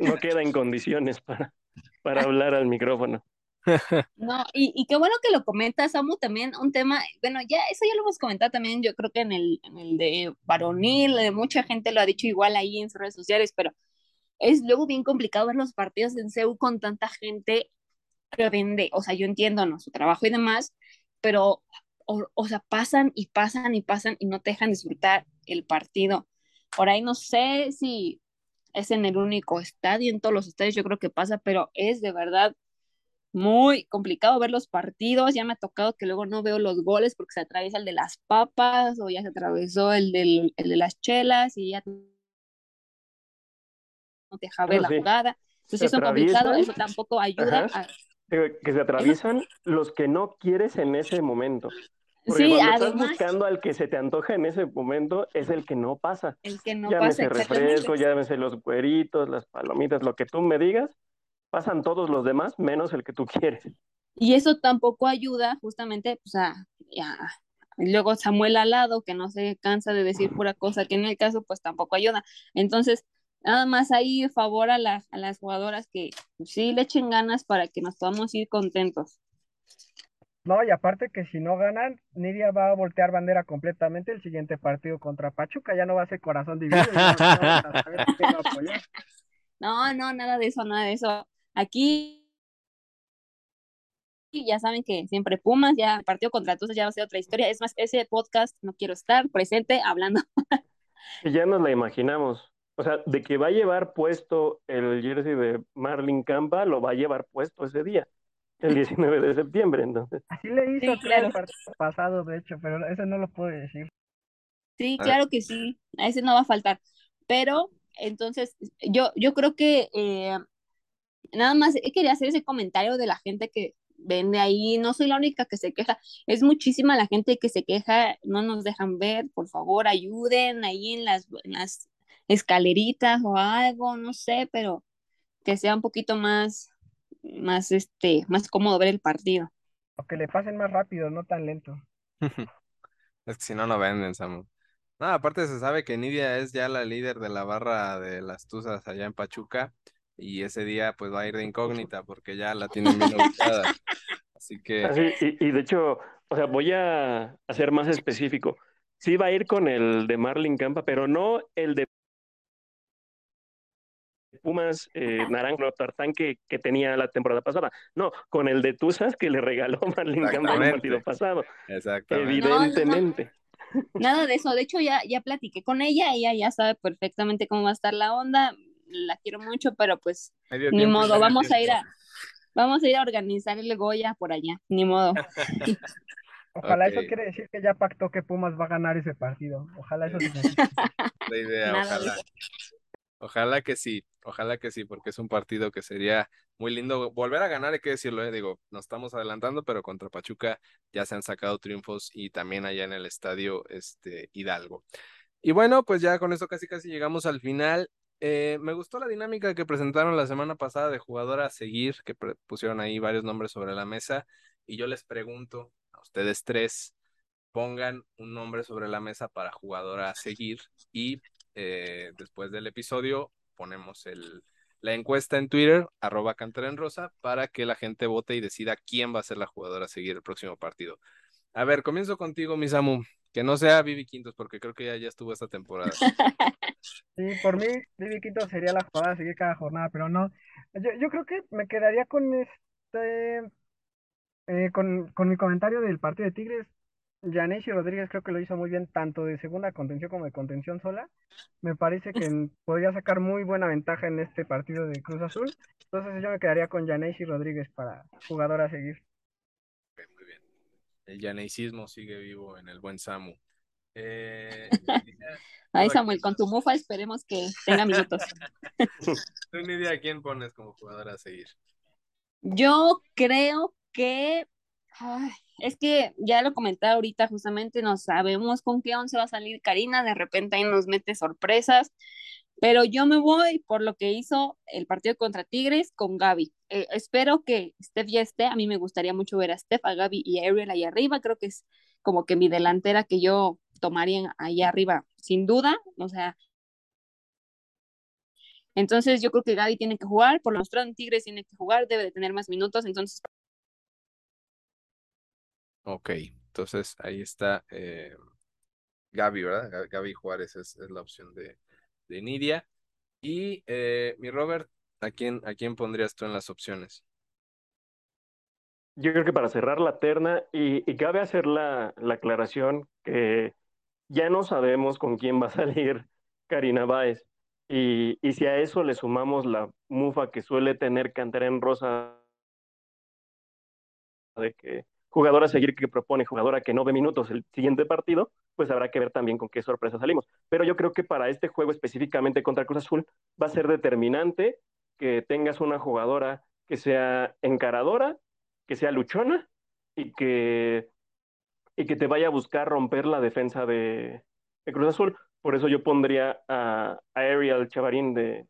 No, queda en condiciones para, para hablar al micrófono. No, y, y, qué bueno que lo comentas, Samu, también un tema, bueno, ya eso ya lo hemos comentado también, yo creo que en el, en el de varonil, mucha gente lo ha dicho igual ahí en sus redes sociales, pero es luego bien complicado ver los partidos en CEU con tanta gente que vende, o sea, yo entiendo, ¿no? Su trabajo y demás, pero, o, o sea, pasan y pasan y pasan y no te dejan disfrutar el partido. Por ahí no sé si es en el único estadio, en todos los estadios yo creo que pasa, pero es de verdad muy complicado ver los partidos. Ya me ha tocado que luego no veo los goles porque se atraviesa el de las papas o ya se atravesó el, del, el de las chelas y ya no te deja ver la jugada. Entonces eso es complicado, eso tampoco ayuda. A... Que se atraviesan los que no quieres en ese momento. Porque sí, cuando estás buscando al que se te antoja en ese momento, es el que no pasa. El que no llámese pasa. refresco, llámese los cueritos, las palomitas, lo que tú me digas, pasan todos los demás menos el que tú quieres. Y eso tampoco ayuda justamente, pues a, luego Samuel al lado, que no se cansa de decir pura cosa, que en el caso pues tampoco ayuda. Entonces, nada más ahí favor a, a las jugadoras que pues, sí le echen ganas para que nos podamos ir contentos. No, y aparte que si no ganan, Nidia va a voltear bandera completamente el siguiente partido contra Pachuca, ya no va a ser corazón dividido. no, no, nada de eso, nada de eso. Aquí ya saben que siempre Pumas, ya el partido contra Tuzos ya va a ser otra historia. Es más, ese podcast no quiero estar presente hablando. ya nos la imaginamos. O sea, de que va a llevar puesto el jersey de Marlin Campa, lo va a llevar puesto ese día, el 19 de septiembre, entonces. Así le hizo el partido pasado, de hecho, pero ese no lo puedo decir. Sí, claro que sí, a ese no va a faltar. Pero, entonces, yo, yo creo que eh, nada más quería hacer ese comentario de la gente que vende ahí, no soy la única que se queja, es muchísima la gente que se queja, no nos dejan ver, por favor, ayuden ahí en las, en las escaleritas o algo, no sé, pero que sea un poquito más, más, este, más cómodo ver el partido. O que le pasen más rápido, no tan lento. es que si no, no venden, Samu. No, aparte se sabe que Nidia es ya la líder de la barra de las Tuzas allá en Pachuca y ese día pues va a ir de incógnita porque ya la tienen bien ubicada. Así que... Así, y, y de hecho, o sea, voy a ser más específico. Sí va a ir con el de Marlin Campa, pero no el de Pumas eh, Naranjo Tartán que, que tenía la temporada pasada. No, con el de Tuzas que le regaló Marlin Campa en el partido pasado. Exactamente. Evidentemente. No, no, Nada de eso. De hecho, ya, ya platiqué con ella. Ella ya sabe perfectamente cómo va a estar la onda. La quiero mucho, pero pues Medio ni tiempo modo. Vamos a ir a, vamos a ir a organizar el Goya por allá. Ni modo. Ojalá eso quiere decir que ya pactó que Pumas va a ganar ese partido. Ojalá eso. La idea, ojalá. Ojalá que sí, ojalá que sí, porque es un partido que sería muy lindo volver a ganar, hay que decirlo, eh, digo, nos estamos adelantando, pero contra Pachuca ya se han sacado triunfos y también allá en el estadio este, Hidalgo. Y bueno, pues ya con esto casi casi llegamos al final. Eh, me gustó la dinámica que presentaron la semana pasada de jugador a seguir, que pusieron ahí varios nombres sobre la mesa, y yo les pregunto a ustedes tres, pongan un nombre sobre la mesa para jugador a seguir y eh, después del episodio ponemos el, la encuesta en Twitter, arroba Cantera en Rosa, para que la gente vote y decida quién va a ser la jugadora a seguir el próximo partido. A ver, comienzo contigo, mi Samu, que no sea Vivi Quintos, porque creo que ya, ya estuvo esta temporada. Sí, por mí, Vivi Quinto sería la jugada a seguir cada jornada, pero no. Yo, yo creo que me quedaría con este, eh, con, con mi comentario del partido de Tigres. Yanesi Rodríguez creo que lo hizo muy bien, tanto de segunda contención como de contención sola. Me parece que podría sacar muy buena ventaja en este partido de Cruz Azul. Entonces yo me quedaría con Yanesi Rodríguez para jugador a seguir. Ok, muy bien. El yaneicismo sigue vivo en el buen Samu. Eh, Ay, Ok. Samuel, con tu mufa esperemos que tenga minutos. ¿Tú, Nidia, a quién pones como jugador a seguir? Yo creo que es que ya lo comenté ahorita, justamente no sabemos con qué once va a salir Karina, de repente ahí nos mete sorpresas, pero yo me voy por lo que hizo el partido contra Tigres con Gaby. Eh, espero que Steph ya esté, a mí me gustaría mucho ver a Steph, a Gaby y a Ariel ahí arriba, creo que es como que mi delantera que yo tomaría ahí arriba, sin duda, o sea, entonces yo creo que Gaby tiene que jugar, por lo mostrado en Tigres tiene que jugar, debe de tener más minutos, entonces Ok, entonces ahí está eh, Gaby, ¿verdad? Ga- Gaby Juárez es, la opción de, de Nidia. Y eh, mi Robert, ¿a quién, ¿a quién pondrías tú en las opciones? Yo creo que para cerrar la terna, y, y cabe hacer la, la aclaración que ya no sabemos con quién va a salir Karina Báez. Y, y si a eso le sumamos la mufa que suele tener Cantera en Rosa de que jugadora a seguir que propone, jugadora que no ve minutos el siguiente partido, pues habrá que ver también con qué sorpresa salimos. Pero yo creo que para este juego específicamente contra Cruz Azul va a ser determinante que tengas una jugadora que sea encaradora, que sea luchona y que, y que te vaya a buscar romper la defensa de, Cruz Azul. Por eso yo pondría a, a Ariel Chavarín de,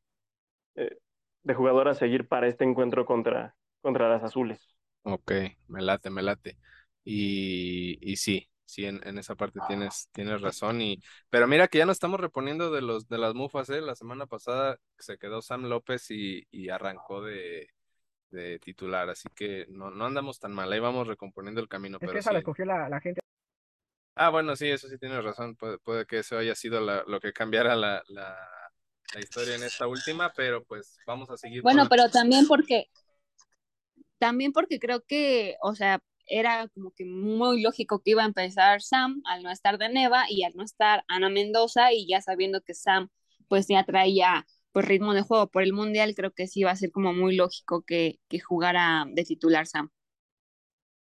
eh, de jugadora a seguir para este encuentro contra, contra las azules. Ok, me late, me late. Y, y sí, sí, en, en esa parte tienes, tienes razón. Y, pero mira que ya nos estamos reponiendo de los, de las mufas, ¿eh? La semana pasada se quedó Sam López y, y arrancó de, de titular, así que no, no andamos tan mal, ahí vamos recomponiendo el camino, Es pero que esa la sí. escogió la, la gente. Ah, bueno, sí, eso sí tienes razón. Puede, puede que eso haya sido la- lo que cambiara la, la, la historia en esta última, pero pues vamos a seguir con Bueno, la- pero también porque, también porque creo que, o sea, era como que muy lógico que iba a empezar Sam al no estar de Neva y al no estar Ana Mendoza y ya sabiendo que Sam pues ya traía pues ritmo de juego por el Mundial, creo que sí iba a ser como muy lógico que, que jugara de titular Sam.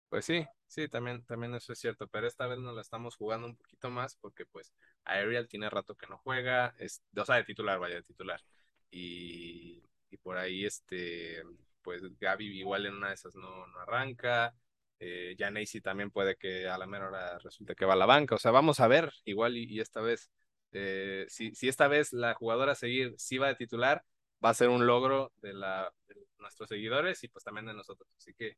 Pues sí, sí, también, también eso es cierto, pero esta vez nos la estamos jugando un poquito más porque pues Ariel tiene rato que no juega, es, o sea, de titular, vaya, de titular. Y, y por ahí, este, pues Gaby igual en una de esas no, no arranca. Eh, Janacy también puede que a la mera hora resulte que va a la banca. O sea, vamos a ver, igual y, y esta vez, eh, si, si esta vez la jugadora a seguir sí va de titular, va a ser un logro de, la, de nuestros seguidores y pues también de nosotros. Así que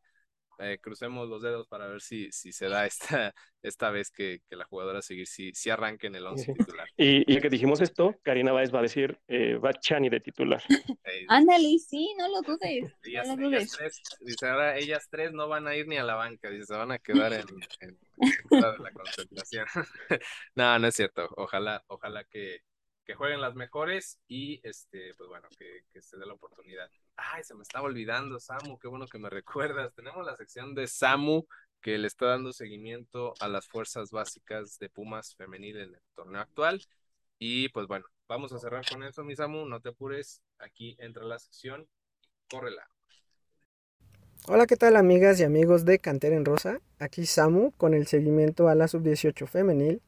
eh, crucemos los dedos para ver si, si se da esta, esta vez que, que la jugadora seguir, si, si arranque en el 11 titular. Y, y que dijimos esto, Karina Báez va a decir, eh, va Chani de titular. Ándale, sí, no lo dudes. ellas, no lo ellas dudes. tres, dice ahora, ellas tres no van a ir ni a la banca, dice, se van a quedar en, en, en la concentración. no, no es cierto. Ojalá, ojalá que, que jueguen las mejores y este, pues bueno, que, que se dé la oportunidad. Ay, se me estaba olvidando, Samu, qué bueno que me recuerdas. Tenemos la sección de Samu que le está dando seguimiento a las fuerzas básicas de Pumas femenil en el torneo actual. Y pues bueno, vamos a cerrar con eso, mi Samu, no te apures. Aquí entra la sección, córrela. Hola, ¿qué tal amigas y amigos de Cantera en Rosa? Aquí Samu con el seguimiento a la sub-18 femenil.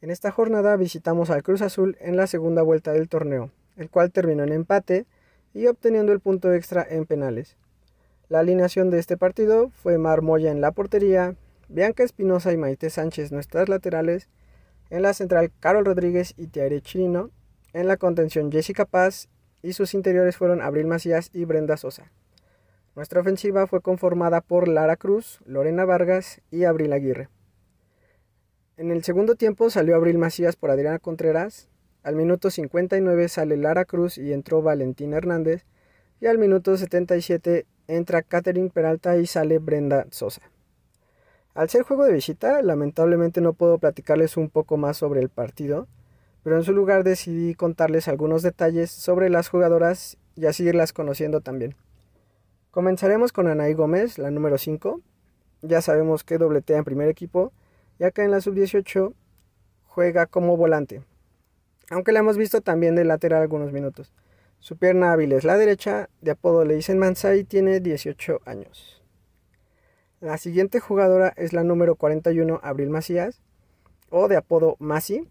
En esta jornada visitamos al Cruz Azul en la segunda vuelta del torneo, el cual terminó en empate y obteniendo el punto extra en penales. La alineación de este partido fue Mar Moya en la portería, Bianca Espinosa y Maite Sánchez nuestras laterales, en la central Carol Rodríguez y Tiare Chirino, en la contención Jessica Paz y sus interiores fueron Abril Macías y Brenda Sosa. Nuestra ofensiva fue conformada por Lara Cruz, Lorena Vargas y Abril Aguirre. En el segundo tiempo salió Abril Macías por Adriana Contreras, al minuto 59 sale Lara Cruz y entró Valentina Hernández, y al minuto 77 entra Catherine Peralta y sale Brenda Sosa. Al ser juego de visita, lamentablemente no puedo platicarles un poco más sobre el partido, pero en su lugar decidí contarles algunos detalles sobre las jugadoras y así irlas conociendo también. Comenzaremos con Anaí Gómez, la número 5. Ya sabemos que dobletea en primer equipo, y acá en la sub-18 juega como volante, aunque la hemos visto también de lateral algunos minutos. Su pierna hábil es la derecha, de apodo le dicen Mansa y tiene 18 años. La siguiente jugadora es la número 41, Abril Macías, o de apodo Masi.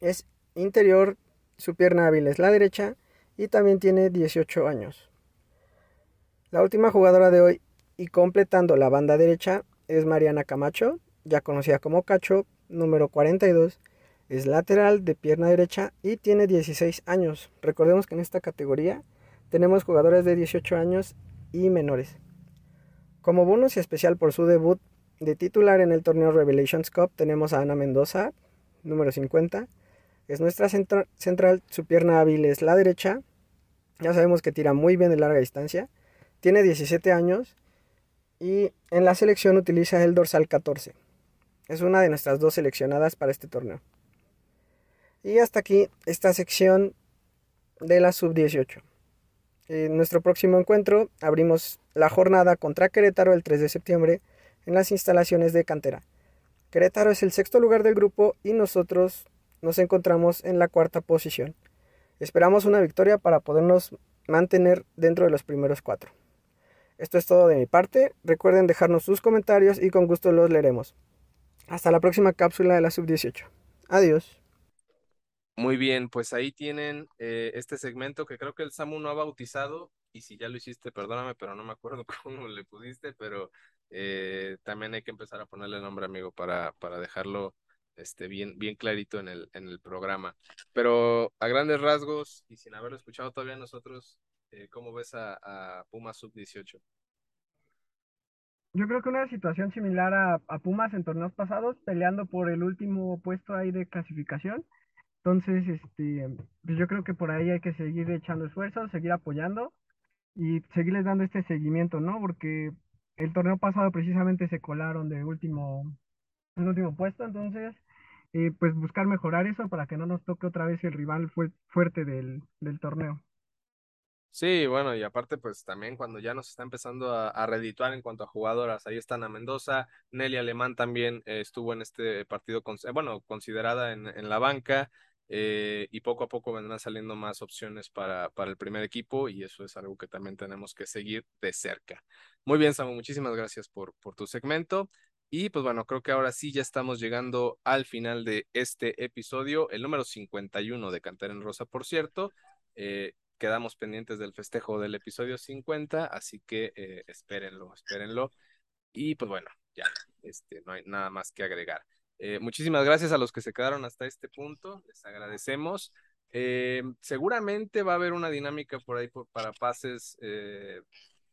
Es interior, su pierna hábil es la derecha y también tiene 18 años. La última jugadora de hoy y completando la banda derecha es Mariana Camacho, ya conocida como Cacho, número 42. Es lateral de pierna derecha y tiene 16 años. Recordemos que en esta categoría tenemos jugadores de 18 años y menores. Como bonus y especial por su debut de titular en el torneo Revelations Cup tenemos a Ana Mendoza, número 50. Es nuestra centra central, su pierna hábil es la derecha. Ya sabemos que tira muy bien de larga distancia. Tiene 17 años y en la selección utiliza el dorsal 14. Es una de nuestras dos seleccionadas para este torneo. Y hasta aquí esta sección de la sub-18. En nuestro próximo encuentro abrimos la jornada contra Querétaro el 3 de septiembre en las instalaciones de Cantera. Querétaro es el sexto lugar del grupo y nosotros nos encontramos en la cuarta posición. Esperamos una victoria para podernos mantener dentro de los primeros cuatro. Esto es todo de mi parte. Recuerden dejarnos sus comentarios y con gusto los leeremos. Hasta la próxima cápsula de la sub-18. Adiós. Muy bien, pues ahí tienen eh, este segmento que creo que el Samu no ha bautizado y si ya lo hiciste, perdóname, pero no me acuerdo cómo le pusiste, pero eh, también hay que empezar a ponerle nombre, amigo, para, para dejarlo este, bien, bien clarito en el, en el programa. Pero a grandes rasgos y sin haberlo escuchado todavía nosotros, eh, ¿cómo ves a, a Pumas Sub-18? Yo creo que una situación similar a, a Pumas en torneos pasados, peleando por el último puesto ahí de clasificación. Entonces, este, pues yo creo que por ahí hay que seguir echando esfuerzos, seguir apoyando y seguirles dando este seguimiento, ¿no? Porque el torneo pasado precisamente se colaron de último, el último puesto, entonces, eh, pues buscar mejorar eso para que no nos toque otra vez el rival fu fuerte del, del torneo. Sí, bueno, y aparte, pues también cuando ya nos está empezando a, a redituar en cuanto a jugadoras, ahí están a Mendoza, Nelly Alemán también eh, estuvo en este partido, con, bueno, considerada en, en la banca, eh, y poco a poco vendrán saliendo más opciones para, para el primer equipo, y eso es algo que también tenemos que seguir de cerca. Muy bien, Samu, muchísimas gracias por, por tu segmento. Y pues bueno, creo que ahora sí ya estamos llegando al final de este episodio, el número 51 de Cantar en Rosa, por cierto. Eh, quedamos pendientes del festejo del episodio 50, así que eh, espérenlo, espérenlo. Y pues bueno, ya, este, no hay nada más que agregar. Eh, muchísimas gracias a los que se quedaron hasta este punto, les agradecemos. Eh, seguramente va a haber una dinámica por ahí por, para pases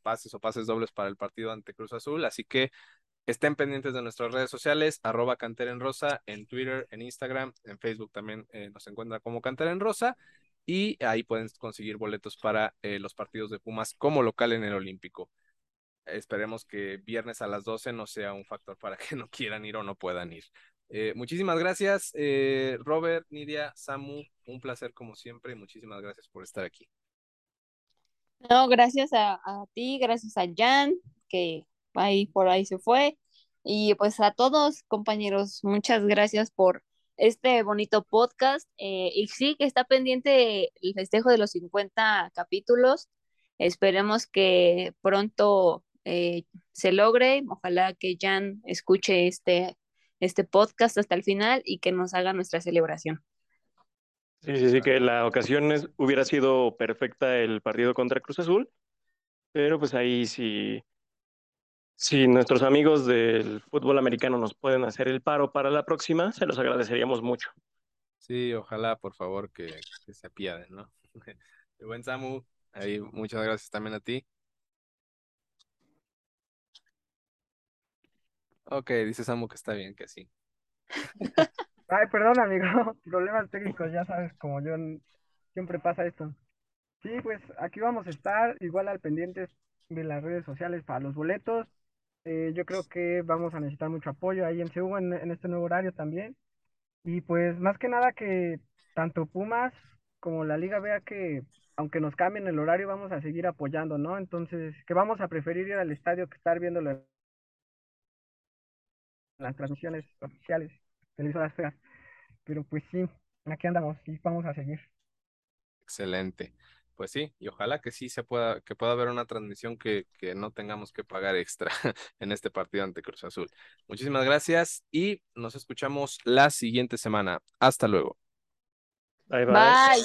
pases o pases dobles para el partido ante Cruz Azul. Así que estén pendientes de nuestras redes sociales, arroba en Rosa, en Twitter, en Instagram, en Facebook también eh, nos encuentra como Cantera en Rosa. Y ahí pueden conseguir boletos para eh, los partidos de Pumas como local en el Olímpico. Esperemos que viernes a las 12 no sea un factor para que no quieran ir o no puedan ir. Eh, muchísimas gracias, eh, Robert, Nidia, Samu, un placer como siempre y muchísimas gracias por estar aquí. No, gracias a, a ti, gracias a Jan, que ahí por ahí se fue. Y pues a todos, compañeros, muchas gracias por este bonito podcast. Eh, y sí, que está pendiente el festejo de los 50 capítulos. Esperemos que pronto eh, se logre. Ojalá que Jan escuche este, este podcast hasta el final y que nos haga nuestra celebración. Sí, sí, sí, que la ocasión es, hubiera sido perfecta el partido contra Cruz Azul, pero pues ahí sí, si nuestros amigos del fútbol americano nos pueden hacer el paro para la próxima, se los agradeceríamos mucho. Sí, ojalá, por favor, que, que se apiaden, ¿no? Buen Samu, ahí muchas gracias también a ti. Ok, dice Samu que está bien, que sí. Ay, perdón, amigo. Problemas técnicos, ya sabes, como yo siempre pasa esto. Sí, pues aquí vamos a estar igual al pendiente de las redes sociales para los boletos. Eh, yo creo que vamos a necesitar mucho apoyo ahí en CU en, en este nuevo horario también. Y pues más que nada que tanto Pumas como la liga vea que aunque nos cambien el horario vamos a seguir apoyando, ¿no? Entonces, que vamos a preferir ir al estadio que estar viéndolo en las transmisiones oficiales, televisoras feas. Pero pues sí, aquí andamos y vamos a seguir. Excelente. Pues sí, y ojalá que sí se pueda, que pueda haber una transmisión que, que no tengamos que pagar extra en este partido ante Cruz Azul. Muchísimas gracias y nos escuchamos la siguiente semana. Hasta luego. Bye, bye. Bye.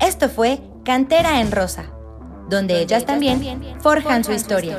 Esto fue Cantera en Rosa, donde ellas también forjan su historia.